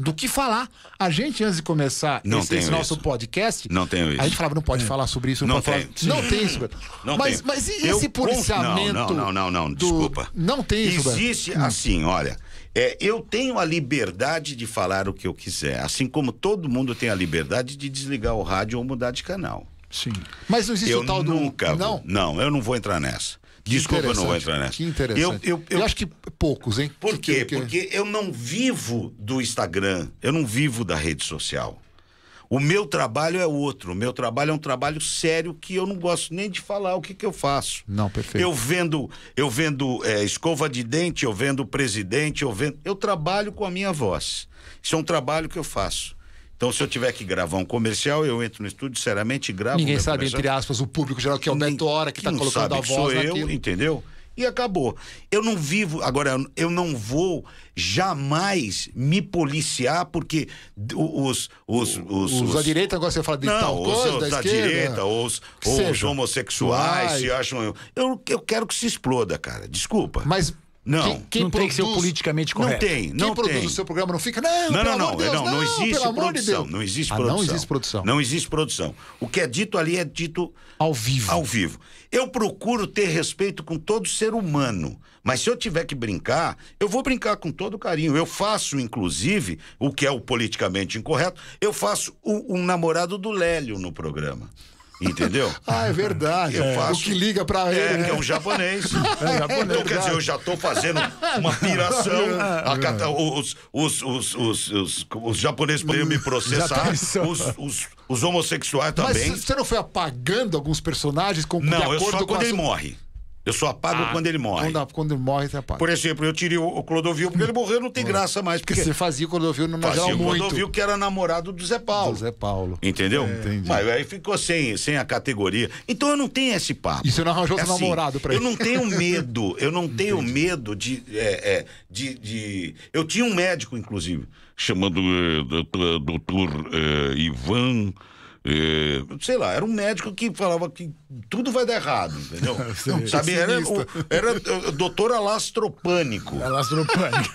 do que falar. A gente, antes de começar Não esse, tenho esse nosso isso. podcast, Não tenho isso. a gente falava, não pode falar sobre isso, não, Não pode tenho. falar. Não tem isso, Beto. Não mas, tem. mas e Eu esse con- policiamento? Não, não, não, não, do- desculpa. Não tem isso, Beto. Existe assim, olha. é, eu tenho a liberdade de falar o que eu quiser, assim como todo mundo tem a liberdade de desligar o rádio ou mudar de canal. Sim. Mas não existe eu o tal do. nunca. Não. Vou, não, eu não vou entrar nessa. Desculpa, eu não vou entrar nessa. Que interessante. Eu, eu, eu, acho que poucos, hein? Por quê? Porque- Porque eu não vivo do Instagram, eu não vivo da rede social. O meu trabalho é outro. O meu trabalho é um trabalho sério que eu não gosto nem de falar o que, que eu faço. Não, perfeito. Eu vendo, eu vendo é, escova de dente, eu vendo presidente, eu vendo. Eu trabalho com a minha voz. Isso é um trabalho que eu faço. Então, se eu tiver que gravar um comercial, eu entro no estúdio, seriamente, gravo. Ninguém sabe, comercial. entre aspas, o público geral, que é o Beto Hora, que tá não colocando a voz sou naquilo. eu, entendeu? E acabou. Eu não vivo, agora, eu não vou jamais me policiar porque os. Os, os, Os da direita agora você fala de não, tal os, coisa, os da, da direita, os, os homossexuais se acham. Eu, eu quero que se exploda, cara. Desculpa. Mas Não. quem, quem não tem que ser produz- politicamente não correto. tem, Quem não produz tem. o seu programa não fica, não, Não, não, não, de Deus, não, não existe de produção, Deus. não existe Ah, produção. Não existe produção. Não existe produção. O que é dito ali é dito Ao vivo. ao vivo. Eu procuro ter respeito com todo ser humano, mas se eu tiver que brincar, eu vou brincar com todo carinho. Eu faço, inclusive, o que é o politicamente incorreto, eu faço o, um namorado do Lélio no programa. Entendeu? Ah, é verdade. Eu faço- O que liga pra ele, É, né? que é um japonês. então, quer dizer, eu já estou fazendo uma piração. A cata- os, os, os, os, os, os japoneses poderiam me processar. pensou? Os, os, os homossexuais Mas também. você não foi apagando alguns personagens com de Não, eu acordo só com quando ele morre. Eu só apago Ah, quando ele morre. Quando, quando ele morre, você apaga. Por exemplo, eu tirei o, o Clodovil porque ele morreu, não tem graça mais. Porque Porque você fazia o Clodovil no fazia geral o muito. Clodovil que era namorado do Zé Paulo. Do Zé Paulo. Entendeu? entendi. Mas aí ficou sem, sem a categoria. Então eu não tenho esse papo. E você não arranjou É outro namorado pra Eu ele? não tenho medo, eu não tenho medo de, é, é, de, de- Eu tinha um médico, inclusive, chamado eh, doutor, doutor, eh, Ivan. Eh, sei lá, era um médico que falava que tudo vai dar errado, entendeu? Sabe, era, o, era o doutor alastropânico. Alastropânico.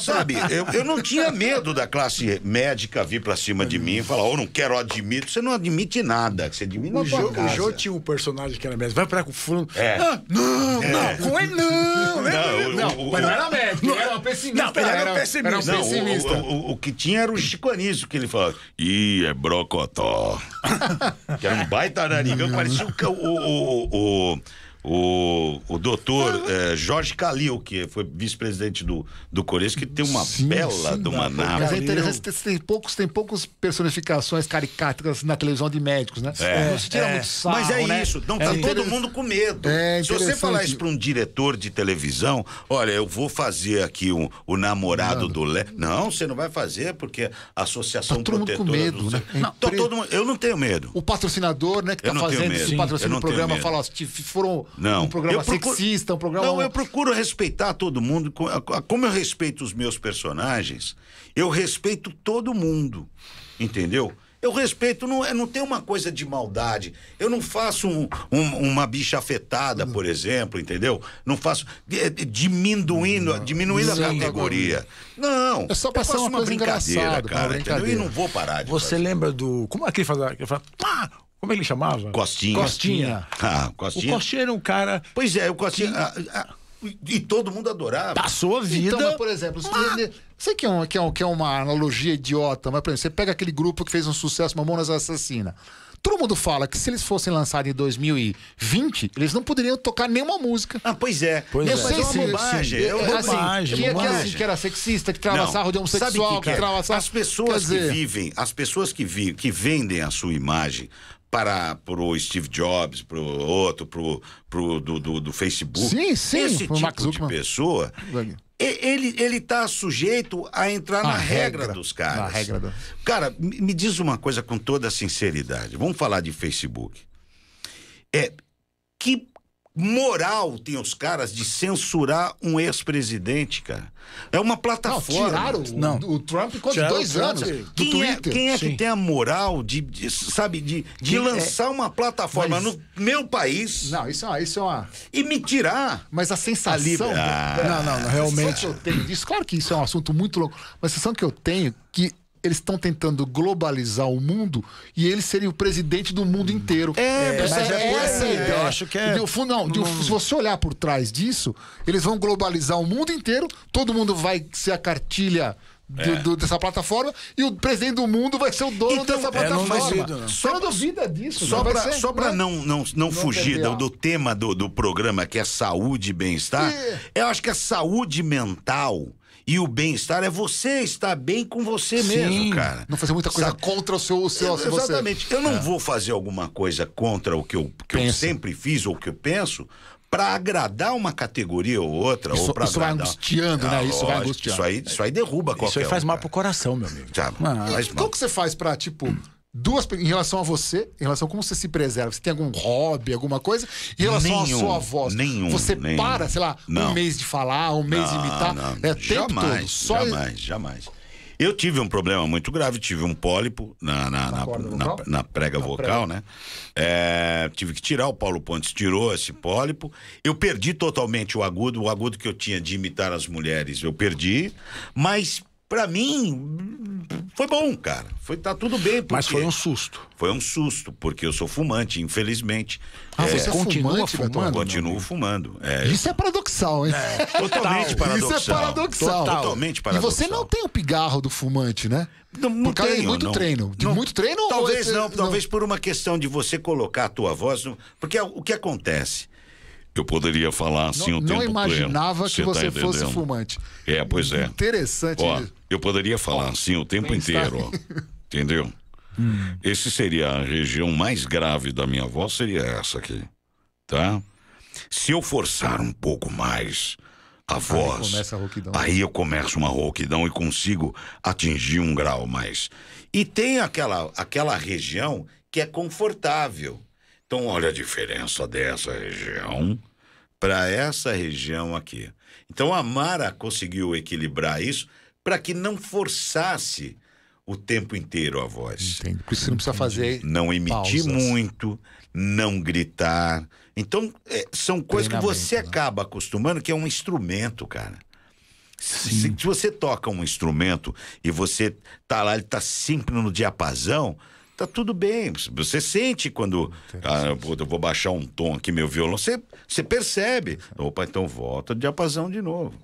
Sabe, eu, eu não tinha medo da classe médica vir pra cima de mim e falar, oh, não quero admito. Você não admite nada, você admite na O Jô, o. Jô tinha um personagem que era mesmo. Vai pra com o fulano. É. Ah, não, É. não, com ele não. Não, o- Não, o- mas não era médico, ele era um pessimista. Não, ele era um pessimista. Era um Não, o- pessimista. o, o- o que tinha era o Chico Anísio, que ele falava, ih, é brocotó. que era um baita narigão, parecia o, o, o, o, o, o doutor eh, Jorge Calil, que foi vice-presidente do, do Correios, que tem uma Sim, bela sim, de uma Mas nave. é interessante, tem, tem poucos, tem poucos personificações caricatas na televisão de médicos, né? É, não se tira é. muito sarro, Mas é né? isso, não É tá todo mundo com medo. É Se você falar isso para um diretor de televisão, olha, eu vou fazer aqui um, o namorado do Lé. Não, você não vai fazer porque a associação Tá todo mundo com protetora medo, do- né? É Não, tô impre- todo mundo- eu não tenho medo. O patrocinador, né, que Eu tá não tenho fazendo medo. esse patrocínio do programa, fala, ó, se foram Não. um programa Eu procuro- sexista, um programa... Não, eu procuro respeitar todo mundo. Como eu respeito os meus personagens, eu respeito todo mundo. Entendeu? Eu respeito, não, é- não tem uma coisa de maldade. Eu não faço um- um- uma bicha afetada, por exemplo, entendeu? Não faço. eh, diminuindo, diminuindo a categoria. Não. É só faço uma uma brincadeira, cara. uma entendeu? E brincadeira. não vou parar de Você fazer. lembra do. Como é que ele fazia? Ele fala, "Ah", como ele chamava? Costinha. Costinha. Ah, O Costinha. Costinha era um cara Pois é, o Costinha. ah, ah, e todo mundo adorava. passou a vida. Então, mas, por exemplo, você- sei que é, um- que, é um- que é uma analogia idiota, mas, por exemplo, você pega aquele grupo que fez um sucesso, Mamonas Assassina. Todo mundo fala que se eles fossem lançados em 2020, eles não poderiam tocar nenhuma música. Ah, pois é. Pois eu é. sei Mas se é uma bobagem. sim, é é, uma assim, bobagem, que, é- que, bobagem. era, assim, que era sexista, que trava Não. sarro de Sabe homossexual, que que, que é? trava sarro. As pessoas dizer, que vivem, as pessoas que, vi, que vendem a sua imagem para pro Steve Jobs, pro outro, pro, pro do, do, do Facebook. Sim, sim, Esse tipo Mark de pessoa, ele ele tá sujeito a entrar na A regra, regra, dos caras. na regra do- Cara, me me diz uma coisa com toda sinceridade. Vamos falar de Facebook. É que moral tem os caras de censurar um ex-presidente, cara? É uma Não, plataforma. tiraram Não. o, o Trump Tiraram dois Trump, anos sim. do Quem é, Twitter. quem é que Sim. tem a moral de, de, sabe, de, de é- lançar uma plataforma Mas- no meu país Não, isso é uma... Isso é uma... e me tirar? Mas a sensação. Ah. Não, não, não, A realmente. sensação que eu tenho disso, claro que isso é um assunto muito longo, mas a sensação que eu tenho é que eles estão tentando globalizar o mundo e ele seria o presidente do mundo inteiro. É, Essa mas é- essa é, ideia. eu acho que é- E fundo- não, de- se você olhar por trás disso, eles vão globalizar o mundo inteiro, todo mundo vai ser a cartilha. do- do- dessa plataforma e o presidente do mundo vai ser o dono Então, dessa é, não plataforma. duvido, não. Só não duvida disso. Só não ser, só pra né? não, não, não, fugir perder do, do tema do, do programa, que é saúde e bem-estar, É. eu acho que a saúde mental E o bem-estar é você estar bem com você mesmo, cara. Não fazer muita coisa Sabe? contra o seu, o seu É, você. Exatamente. Eu não vou fazer alguma coisa contra o que eu, que eu sempre fiz ou o que eu penso para agradar uma categoria ou outra. Isso- ou pra isso vai agradar- angustiando, né? Isso vai lógico, angustiando. Isso aí, isso aí derruba qualquer Isso aí faz um, mal pro coração, meu amigo. Ah, Faz Como que você faz pra, tipo, duas em relação a você, em relação a como você se preserva? Você tem algum hobby, alguma coisa? Em relação Nenhum, à sua voz, nenhum, você nenhum. para, sei lá, um Não. mês de falar, um mês de Não, imitar, não, é tempo jamais, todo. Só jamais, jamais. Eu tive um problema muito grave, tive um pólipo na, na, na, na- vocal? na prega vocal, né? É, tive que tirar, o Paulo Pontes tirou esse pólipo. Eu perdi totalmente o agudo, o agudo que eu tinha de imitar as mulheres, eu perdi. Mas, pra mim, foi bom, cara. Foi, tá tudo bem. Mas porque- foi um susto. Foi um susto, porque eu sou fumante, infelizmente. Ah, É, você é continua fumante, fumando? Beto? continuo fumando. É, Isso é paradoxal, hein? totalmente paradoxal. Isso é paradoxal. Totalmente E paradoxal. você não tem o pigarro do fumante, né? Não, não Por causa de tenho, muito não. treino. De Não. muito treino ou Talvez esse- não, talvez por uma questão de você colocar a tua voz. no- Porque o que acontece? Eu poderia falar assim Não, o não tempo imaginava pleno. que você tá fosse fumante. É, pois é. Interessante. Ó, isso. eu poderia falar assim o tempo inteiro, ó. Entendeu? Esse seria a região mais grave da minha voz, seria essa aqui. Tá? Se eu forçar um pouco mais a voz, começa a rouquidão. aí eu começo uma rouquidão e consigo atingir um grau mais. E tem aquela, aquela região que é confortável. Então, olha a diferença dessa região. para essa região aqui. Então a Mara conseguiu equilibrar isso para que não forçasse o tempo inteiro a voz. Entende? Por isso não precisa fazer. Não emitir Pausas. muito, não gritar. Então, é, são coisas que você né? acaba acostumando, que é um instrumento, cara. Se, se você toca um instrumento e você tá lá, ele tá sempre no diapasão, tá tudo bem. Você sente quando. Ah, eu vou baixar um tom aqui, meu violão. Você, você percebe. Opa, então volta o diapasão de novo.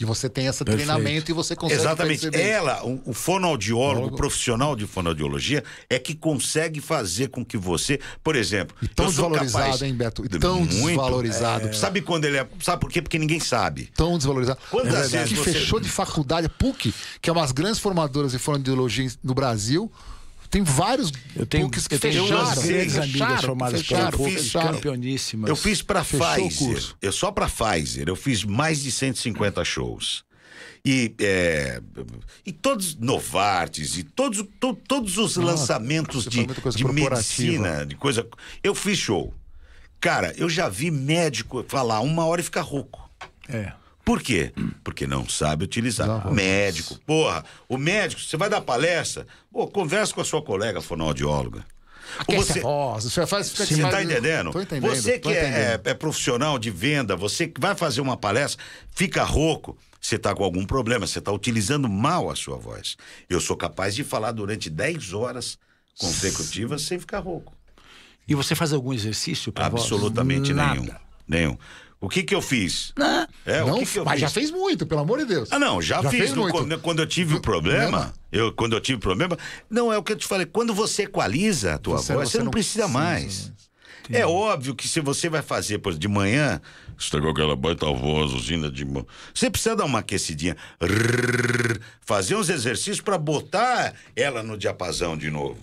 E você tem esse Perfeito. treinamento e você consegue Exatamente. perceber. Ela, o, o fonoaudiólogo, Audiólogo. o profissional de fonoaudiologia, é que consegue fazer com que você, por exemplo, E tão eu sou desvalorizado, capaz- hein, Beto? E tão Muito. desvalorizado. É. Sabe quando ele é. Sabe por quê? Porque ninguém sabe. Tão desvalorizado. Quantas É vezes que você- fechou de faculdade, a PUC, que é uma das grandes formadoras de fonoaudiologia no Brasil. Tem vários Eu tenho, PUCs que eu tenho fecharam. duas grandes amigas fecharam, formadas pela fecharam, PUC, fecharam. campeoníssimas. Eu fiz o Pfizer. Eu só pra Pfizer. Eu fiz mais de 150 shows. E, é, e todos Novartis e todos, to- todos os lançamentos você de, de medicina, de coisa. Eu fiz show. Cara, eu já vi médico falar uma hora e ficar rouco. É. Por quê? Porque não sabe utilizar. Médico, porra, o médico, você vai dar palestra, pô, conversa com a sua colega fonoaudióloga. Ou Aquece a voz, você faz... você tá entendendo? Entendendo. Você que é, entendendo. é profissional de venda, você que vai fazer uma palestra, fica rouco, você tá com algum problema, você tá utilizando mal a sua voz. Eu sou capaz de falar durante 10 horas consecutivas sem ficar rouco. E você faz algum exercício para Absolutamente Nada. nenhum. Nenhum. O que que eu fiz? É, Não, o que que eu mas fiz? já fez muito, pelo amor de Deus. Ah, não, já, Já fiz. no- muito. quando, quando eu tive o problema, eu, quando eu tive problema, não é o que eu te falei. Quando você equaliza a tua Você- voz, você, você não, não precisa precisa mais. É óbvio que se você vai fazer por de manhã, Você tá com aquela baita voz, usina de. mo- você precisa dar uma aquecidinha, fazer uns exercícios para botar ela no diapasão de novo.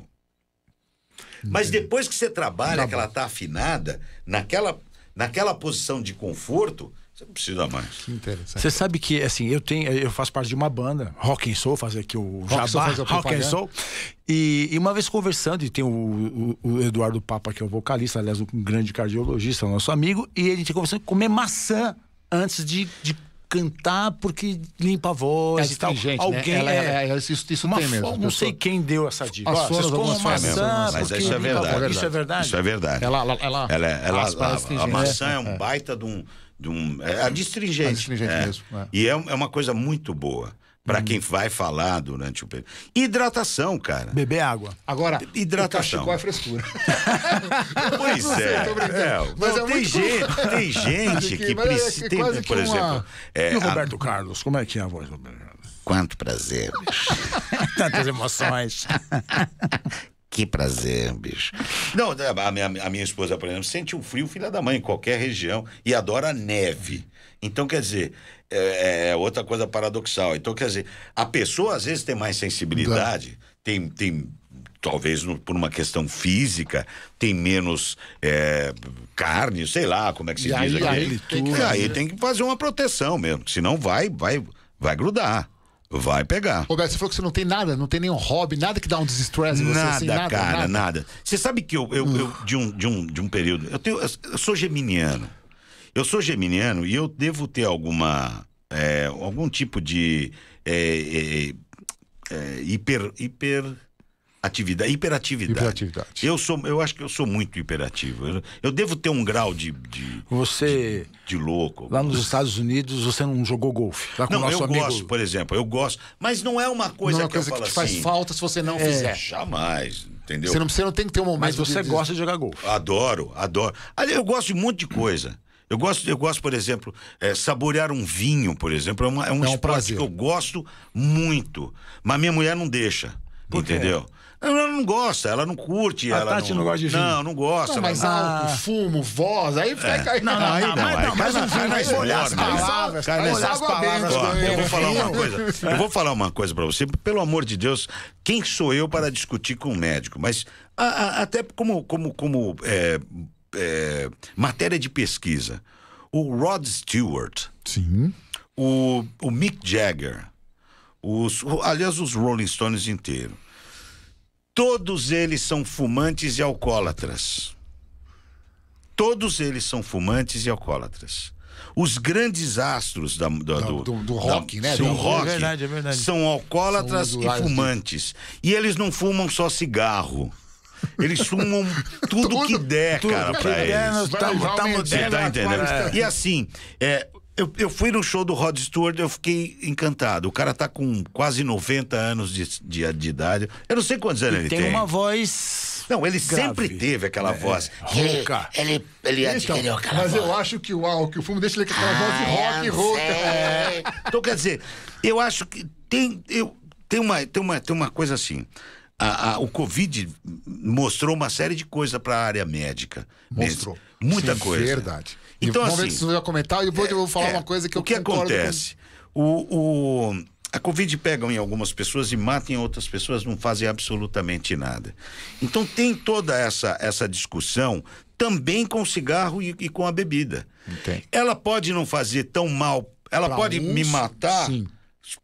Mas depois que você trabalha, que ela tá afinada, naquela, naquela posição de conforto, você não precisa mais. Que interessante. Você sabe que, assim, eu tenho, eu faço parte de uma banda, Rock and Soul, fazer aqui o and Jabá, Rock and. Soul. E, e uma vez conversando, e tem o, o- o Eduardo Papa, que é o vocalista, aliás, um grande cardiologista, nosso amigo, e ele tinha conversando comer maçã antes de, de cantar, porque limpa a voz É e tal. né? Alguém Ela é- é- isso, isso uma tem mesmo. Não sei quem deu essa dica. As vocês comam fazem maçã, mas isso é a verdade. Isso é verdade? Isso é verdade. Ela, ela, ela, Ela, ela, a- a, astringente. maçã é, um é. baita de um. De um é adstringente. Adstringente é. mesmo, é. E é, é uma coisa muito boa para quem vai falar durante o período. Hidratação, cara. Beber água. Agora, Hidratação. o é frescura. Pois é. é, Mas não, é tem, muito- gente, tem gente que Mas é precisa. que quase que por uma- exemplo. é, e o a- Roberto Carlos, como é que é a voz do Roberto Carlos? Quanto prazer. Tantas emoções. que prazer, bicho. Não, a minha, a minha esposa, por exemplo, sente um frio, filha da mãe, em qualquer região, e adora neve. Então, quer dizer, é, é outra coisa paradoxal. Então, quer dizer, a pessoa às vezes tem mais sensibilidade, tem, tem talvez no- por uma questão física, tem menos é, carne, sei lá, como é que se E diz aí- aqui. aí tem que E aí né? tem que fazer uma proteção mesmo, senão vai, vai, vai grudar, vai pegar. Roberto, você falou que você não tem nada, não tem nenhum hobby, nada que dá um desestresse em você. Nada, assim, nada, cara, nada. nada. Você sabe que eu, eu, eu, de, um, de, um, de um período. Eu, tenho, eu sou geminiano. Eu sou geminiano e eu devo ter alguma. é, algum tipo de. é, é, é, hiper. hiper atividade, hiperatividade. Hiperatividade. Eu sou, eu acho que eu sou muito hiperativo. Eu, eu devo ter um grau de, de, Você, de louco. lá nos Estados Unidos, você não jogou golfe. Lá com Não, eu amigo. gosto, por exemplo, eu gosto, mas não é uma coisa Não é uma que eu coisa que falo te faz assim. falta se você não fizer. Jamais, entendeu? Você não, você não tem que ter um momento. Mas você de- gosta de jogar golfe. Adoro, adoro. Ali eu gosto de um monte de coisa. Eu gosto, eu gosto, por exemplo, é, saborear um vinho, por exemplo, é, uma- é um É um esporte prazer. que eu gosto muito. Mas minha mulher não deixa, Por quê? entendeu? Ela não gosta, ela não curte. A ela Tati não gosta de vinho? Não, não gosta. Não, ela mas não- álcool, fumo, voz, aí fica. aí- Não, não, Aí não, não, mas aí não, cai mas na- um cai vinho olhar as palavras. Cai as palavras. Ó, eu vou falar uma coisa. Eu vou falar uma coisa pra você. Pelo amor de Deus, quem sou eu para discutir com um médico? Mas a- a- até como, como, como é, é, matéria de pesquisa. O Rod Stewart, Sim. o, o Mick Jagger, os, o- aliás, os Rolling Stones inteiro. Todos eles são fumantes e alcoólatras. Todos eles são fumantes e alcoólatras. Os grandes astros da, da- do, do- do rock, né? Do rock é verdade, é verdade. são alcoólatras São e fumantes. E eles não fumam só cigarro. Eles fumam tudo, Tudo, que der, tudo cara, que pra der, eles. Você tá entendendo? É. E assim, é, eu, eu fui no show do Rod Stewart, eu fiquei encantado. O cara tá com quase 90 anos de, de, de idade. Eu não sei quantos anos ele Tem tem. uma voz. Não, ele grave. sempre teve aquela voz. Ele, Rouca. ele, ele Então, adquiriu aquela mas voz. eu acho que o álcool, que o fumo deixa ele com aquela voz de Ah, rock rouca. Então, quer dizer, eu acho que tem, eu, tem, uma, tem, uma, tem uma coisa assim. A- a- o Covid mostrou uma série de coisas para a área médica. Mostrou. Muita Sim, coisa. Verdade. E Então, vamos ver assim, se você vai comentar e depois eu vou falar É, uma coisa que o eu que concordo com- acontece? O, o- a Covid pega em algumas pessoas e mata em outras pessoas, não fazem absolutamente nada. Então tem toda essa, essa discussão também com o cigarro e, e com a bebida. Tem. Ela pode não fazer tão mal, ela Pra pode me uns, matar. sim.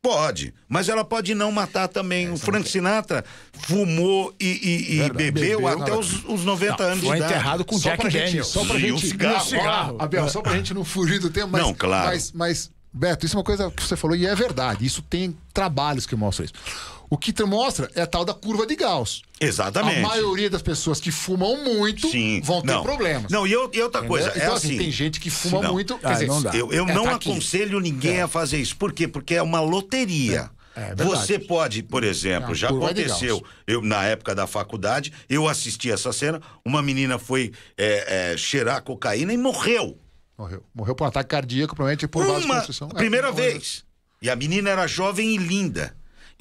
Pode, mas ela pode não matar também. o Frank Sinatra fumou e, e- e bebeu, Bebeu, até não, os, os 90 anos Foi de idade. enterrado com Só Jack pra gente- Daniels. só pra E gente. cigarro. e cigarro. Abel, só pra gente não fugir do tema, mas. Não, claro. Mas, mas, Beto, isso é uma coisa que você falou e é verdade. Isso tem trabalhos que mostram isso. O que te mostra é a tal da curva de Gauss. Exatamente. A maioria das pessoas que fumam muito Sim. vão ter Não. problemas. Não, e, eu- e outra coisa, Então, é assim, assim. tem gente que fuma Não. muito. Quer Ah, dizer, não dá. Eu, eu É, não tá aqui. aconselho ninguém a fazer isso. Por quê? Porque é uma loteria. É, é verdade. Você pode, por exemplo, É, já aconteceu, eu, na época da faculdade, eu assisti essa cena, uma menina foi é, é, cheirar cocaína e morreu. Morreu. Morreu por um ataque cardíaco, provavelmente por Uma vasoconstrição. É, primeira vez. E a menina era jovem e linda.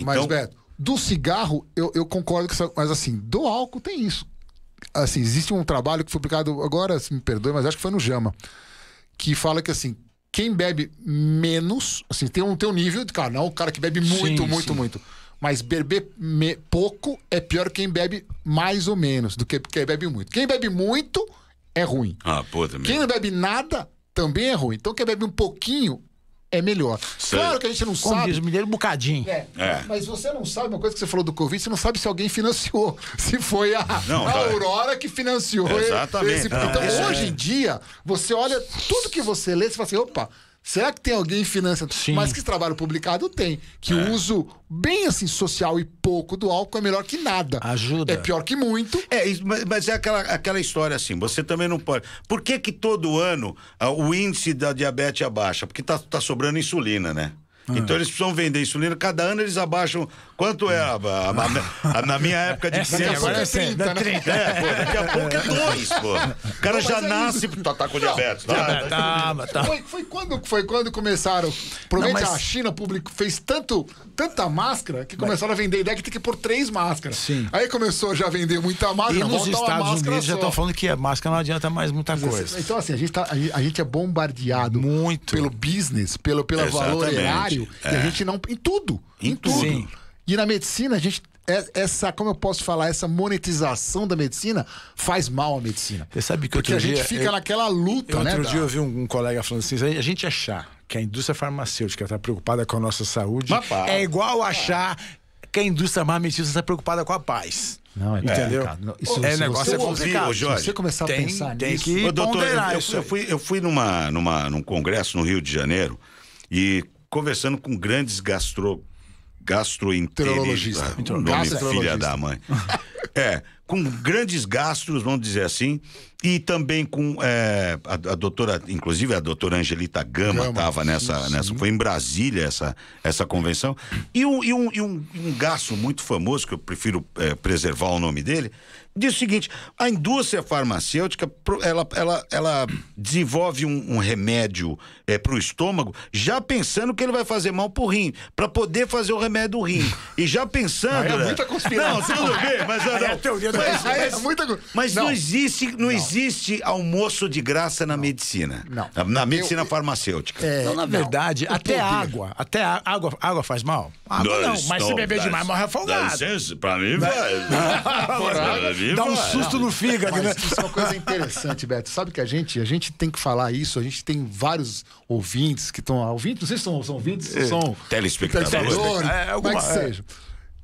Mas, Então, Beto, do cigarro, eu, eu concordo com isso. Mas, assim, do álcool tem isso. Assim, existe um trabalho que foi publicado agora, se me perdoe, mas acho que foi no JAMA, que fala que, assim, quem bebe menos, assim, tem um, tem um nível de cara, não o cara que bebe muito, Sim, muito, sim. muito. Mas beber me- pouco é pior que quem bebe mais ou menos do que quem bebe muito. Quem bebe muito é ruim. Ah, pô, também. Quem não bebe nada também é ruim. Então quem bebe um pouquinho é melhor. Sei. Claro que a gente não Como sabe. diz o mineiro, um bocadinho. É, É. Mas você não sabe uma coisa que você falou do Covid, você não sabe se alguém financiou. Se foi a, Não, a tá. Aurora que financiou Exatamente. esse. Não, então, é- hoje em dia, você olha tudo que você lê, você fala assim: opa. Será que tem alguém financiando? Sim. Mas que esse trabalho publicado tem. Que o uso bem assim social e pouco do álcool é melhor que nada. Ajuda. É pior que muito. É, mas, mas é aquela, aquela história assim, você também não pode. Por que que todo ano ah, o índice da diabetes abaixa? Porque tá, tá sobrando insulina, né? Então eles precisam vender insulina. Cada ano eles abaixam. Quanto é? a- a- a- na minha época de É sim, criança. agora é sim, 30, dá né? 30. É, pô, daqui a pouco é dois, pô. O cara já mas é nasce. Tá, tá com diabetes. Tá, Tá, mas tá. Foi, foi quando, foi quando começaram. Provavelmente Não, mas- a China publicou, fez tanto, tanta máscara que começaram a vender a ideia que tem que pôr três máscaras. Sim. Aí começou já a vender muita máscara. E nos Estados Unidos já estão falando que a máscara não adianta mais muita coisa. Então, assim, a gente, tá, a gente- a gente é bombardeado Muito. pelo business, pelo, pelo valor Exatamente. erário, e a É. gente não. Em tudo. Em, Em tudo. Sim. E na medicina, a gente. é- Essa, como eu posso falar, essa monetização da medicina faz mal à medicina. Você sabe que Porque outro a gente dia fica eu- naquela luta, Eu, né? outro da- dia eu vi um, um colega falando assim: a gente achar que a indústria farmacêutica está preocupada com a nossa saúde Mas é igual achar que a indústria armamentista está preocupada com a paz. Não, é Entendeu? isso- é, negócio você é complicado. Jorge, Se você começar tem, a pensar tem nisso. que Ô, doutor, eu, ponderar eu- isso. eu aí. fui, eu fui numa, numa, num congresso no Rio de Janeiro e conversando com grandes gastro, gastroenterologistas. Nome filha da mãe. É, com grandes gastros, vamos dizer assim, e também com é, a, a doutora, inclusive a doutora Angelita Gama estava nessa, nessa, foi em Brasília essa, essa convenção, e um, e um, e um, um gastro muito famoso, que eu prefiro é, preservar o nome dele, diz o seguinte: a indústria farmacêutica ela, ela, ela desenvolve um, um remédio é, para o estômago, já pensando que ele vai fazer mal pro rim, para poder fazer o remédio do rim. E já pensando. Aí é né? muita conspiração. Não, tudo bem, mas. É não, a teoria do mas, é mas- muita co- mas não, Não. existe, não, existe almoço de graça na medicina. Não. Na, na medicina Eu- farmacêutica. Então, na verdade, o até água, até a- água, água faz mal? Água não, mas se beber demais morre afogado. pra mim vai. Dá um susto no fígado, né? Mas isso é uma coisa interessante, Beto. Sabe que a gente, a gente tem que falar isso, a gente tem vários ouvintes que estão. Ouvintes, não sei se são, são ouvintes, se são Telespectadores. telespectadores, É, como alguma- é que é. seja.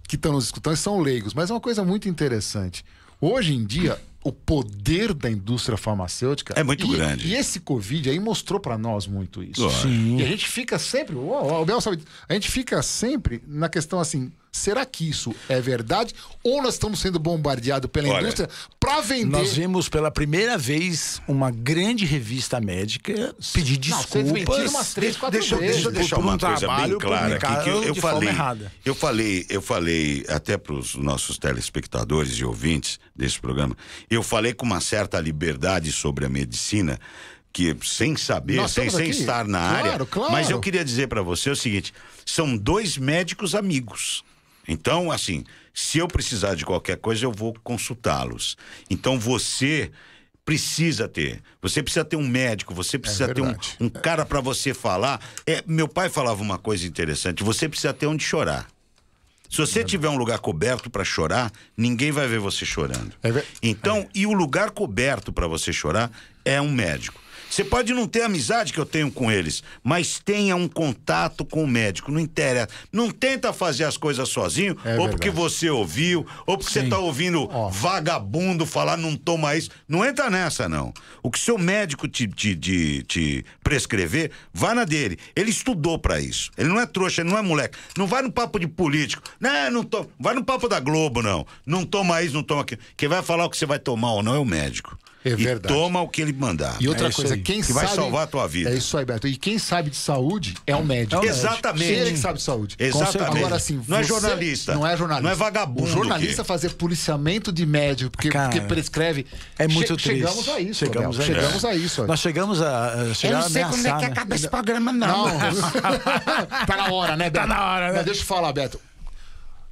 Que estão nos escutando, são leigos, mas é uma coisa muito interessante. Hoje em dia, o poder da indústria farmacêutica É muito e- grande. E esse Covid aí mostrou pra nós muito isso. E a gente fica sempre, o, o Abel sabe, a gente fica sempre na questão assim, será que isso é verdade ou nós estamos sendo bombardeados pela Olha, indústria pra vender? Nós vimos pela primeira vez uma grande revista médica pedir Não, desculpas. umas três, quatro Deixa, eu- vezes. deixa eu deixar um uma coisa bem clara aqui que eu, eu falei. errada. Eu falei, eu falei até para os nossos telespectadores e ouvintes desse programa. Eu falei com uma certa liberdade sobre a medicina. Que sem saber, Nós sem, sem estar na Claro, área. claro. Mas eu queria dizer para você o seguinte: são dois médicos amigos. Então, assim, se eu precisar de qualquer coisa, eu vou consultá-los. Então, você precisa ter. Você precisa ter um médico, você precisa ter um, um cara para você falar. É, meu pai falava uma coisa interessante: você precisa ter onde chorar. Se você tiver um lugar coberto para chorar, ninguém vai ver você chorando. É Então, e o lugar coberto para você chorar é um médico. Você pode não ter a amizade que eu tenho com eles, mas tenha um contato com o médico. Não interessa. Não tenta fazer as coisas sozinho, É ou porque verdade. você ouviu, ou porque você tá ouvindo vagabundo falar não toma isso. Não entra nessa, não. O que seu médico te, te, te, te prescrever, vá na dele. Ele estudou pra isso. Ele não é trouxa, ele não é moleque. Não vai no papo de político. Não, não to... Vai no papo da Globo, não. Não toma isso, não toma aquilo. Quem vai falar o que você vai tomar ou não é o médico. É e verdade. toma o que ele mandar. E outra É coisa, aí. quem Que sabe. vai salvar a tua vida. É isso aí, Beto. E quem sabe de saúde é o médico. É o médico. Exatamente. Ele que sabe de saúde. Exatamente. Agora, assim, não é jornalista. Não é jornalista. Não é vagabundo. O jornalista que- fazer policiamento de médico, porque, Cara, porque prescreve. É muito Che- triste. Chegamos a isso, Chegamos a, Chegamos a isso. olha. Nós chegamos a, a chegar a ameaçar, né? esse programa, não. tá na hora, né, Beto? Tá na hora, né? Mas deixa eu falar, Beto.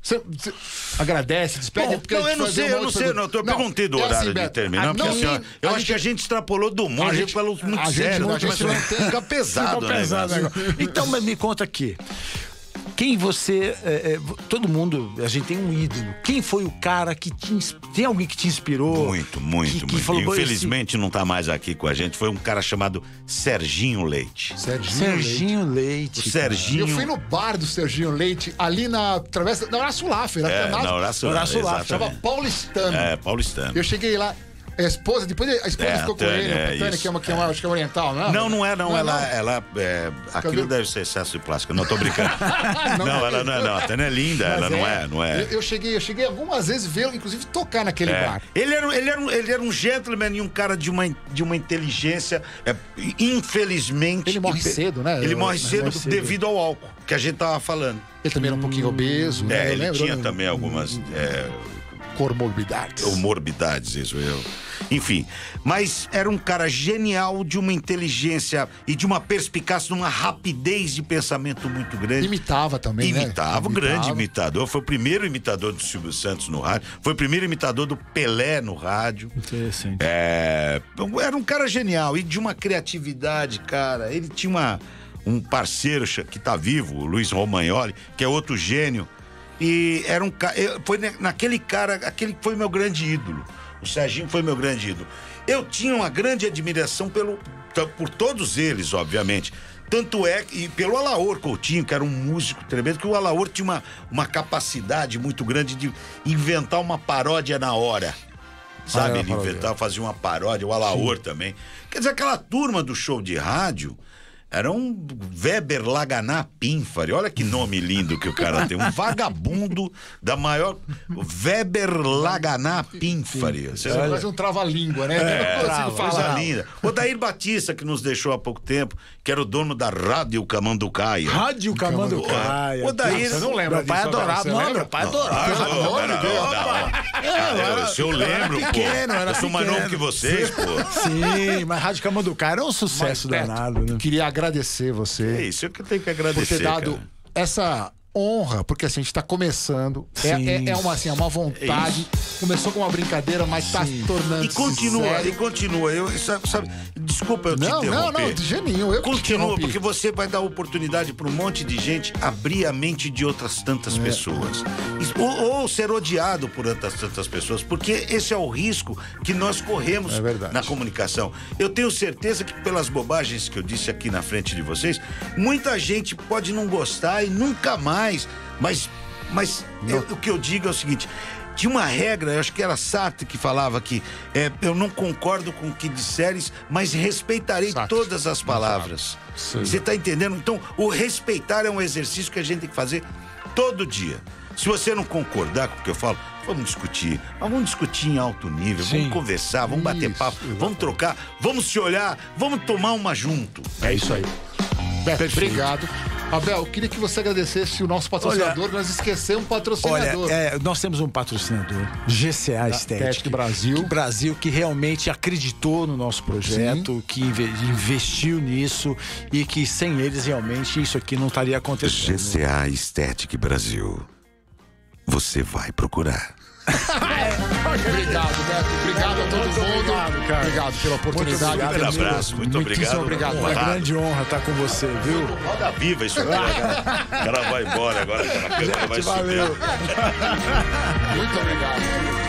Você, você agradece, despede. Bom, porque não, gente eu não sei, eu não sei, pergunta. não. Eu Não, perguntei do é horário assim, de terminar, porque não, assim, ó, a eu acho gente- que a gente extrapolou do humor, a, gente gente- falou muito a gente sério, não- né? a gente a ficar pesado, né? pesado agora. Então, mas me conta aqui. Quem você. é, é, todo mundo, a gente tem um ídolo. Quem foi o cara que te. Tem alguém que te inspirou? Muito, muito, que, que muito. Falou, "Pô, esse Infelizmente não tá mais aqui com a gente. Foi um cara chamado Serginho Leite. Serginho, Leite. Serginho Leite. O Serginho. Eu fui no bar do Serginho Leite, ali na travessa da Horácio Laffer. É, na Horácio Laffer. Chama Paulistano. É, paulistano. Eu cheguei lá, A esposa, depois a esposa É, ficou a com Tânia, ele, é a Tânia, que é uma, que é uma, acho que é oriental, não? Não, não é, não. Não é, ela, não? ela é, aquilo deve ser excesso de plástico. Não tô brincando. não, ela não é, não. A Tânia é linda, Mas ela não é, não é. Eu, eu cheguei, eu cheguei algumas vezes vê-lo, inclusive, tocar naquele É. bar. Ele, era, um- ele, era ele era um gentleman e um cara de uma, de uma inteligência. é, infelizmente. Ele morre cedo, né? Ele Eu- morre cedo, devido ao álcool, que a gente tava falando. Ele também era um pouquinho obeso, né? É, ele tinha também algumas é, Comorbidades. morbidades, isso eu. Enfim, mas era um cara genial, de uma inteligência e de uma perspicácia, de uma rapidez de pensamento muito grande. Imitava também, né? Imitava, um grande imitador. Foi o primeiro imitador do Silvio Santos no rádio. Foi o primeiro imitador do Pelé no rádio. Interessante. É, era um cara genial e de uma criatividade, cara. Ele tinha uma- um parceiro que tá vivo, o Luiz Romagnoli, que é outro gênio. E era um cara. Foi na- naquele cara, aquele que foi meu grande ídolo. O Serginho foi meu grande ídolo. Eu tinha uma grande admiração pelo, por todos eles, obviamente. Tanto é que, e pelo Alaor Coutinho, que era um músico tremendo, que o Alaor tinha uma, uma capacidade muito grande de inventar uma paródia na hora. Sabe? Ah, é, Ele inventava, fazia uma paródia, o Alaor também. Quer dizer, aquela turma do show de rádio era um Weber Laganá Pínfari. Olha que nome lindo que o cara tem. Um vagabundo da maior. Weber Laganá Pínfari. Você Você faz um trava-língua, né? é, Eu não consigo coisa falar. linda. O Dair Batista, que nos deixou há pouco tempo, que era o dono da Rádio Camanducaia. Rádio Camanducaia. O Dair. Você não lembra Meu pai disso, adorava. Não, lembra? meu pai adorava. Pelo amor de Deus. não, não. Se eu lembro, pô. pequeno, era eu sou mais novo que vocês, pô. Sim, mas Rádio Camanducaia era um sucesso danado, né? Queria agradecer É você isso que eu tenho que por agradecer. ter dado cara. essa honra, porque assim, a gente tá começando. É, Sim. é, é uma, assim, é uma vontade. Começou com uma brincadeira, mas tá tornando E continua, sério. e continua. Eu, sabe, sabe- desculpa eu te Não, não, interromper. não, de jeito nenhum. Eu te Continua, porque você vai dar oportunidade para um monte de gente abrir a mente de outras É. tantas pessoas. E- Ou, ou ser odiado por outras tantas pessoas, porque esse é o risco que nós corremos É na comunicação. Eu tenho certeza que, pelas bobagens que eu disse aqui na frente de vocês, muita gente pode não gostar e nunca mais. Mas, mas eu- o que eu digo é o seguinte. Tinha uma regra, eu acho que era Sartre que falava que é, eu não concordo com o que disseres, mas respeitarei Sartre. todas as palavras. Você está entendendo? Então, o respeitar é um exercício que a gente tem que fazer todo dia. Se você não concordar com o que eu falo, vamos discutir. Mas vamos discutir em alto nível, vamos conversar, vamos bater Isso, papo, vamos trocar, vamos se olhar, vamos tomar uma junto. É isso aí. Beto, obrigado. Abel, eu queria que você agradecesse o nosso patrocinador, nós esquecemos um Olha, patrocinador. é, nós temos um patrocinador, GCA Estética. Estética Brasil. Que Brasil, que realmente acreditou no nosso projeto, que inve- investiu nisso e que sem eles realmente isso aqui não estaria acontecendo. GCA Estética Brasil. Você vai procurar. Obrigado, Beto. Obrigado a todo mundo. obrigado, cara. Obrigado pela oportunidade. obrigado Um abraço, muito obrigado. obrigado. Uma Honrado. grande honra estar com você, viu? Roda viva isso aqui. né? O cara vai embora agora, a câmera vai subir. Valeu. Muito obrigado.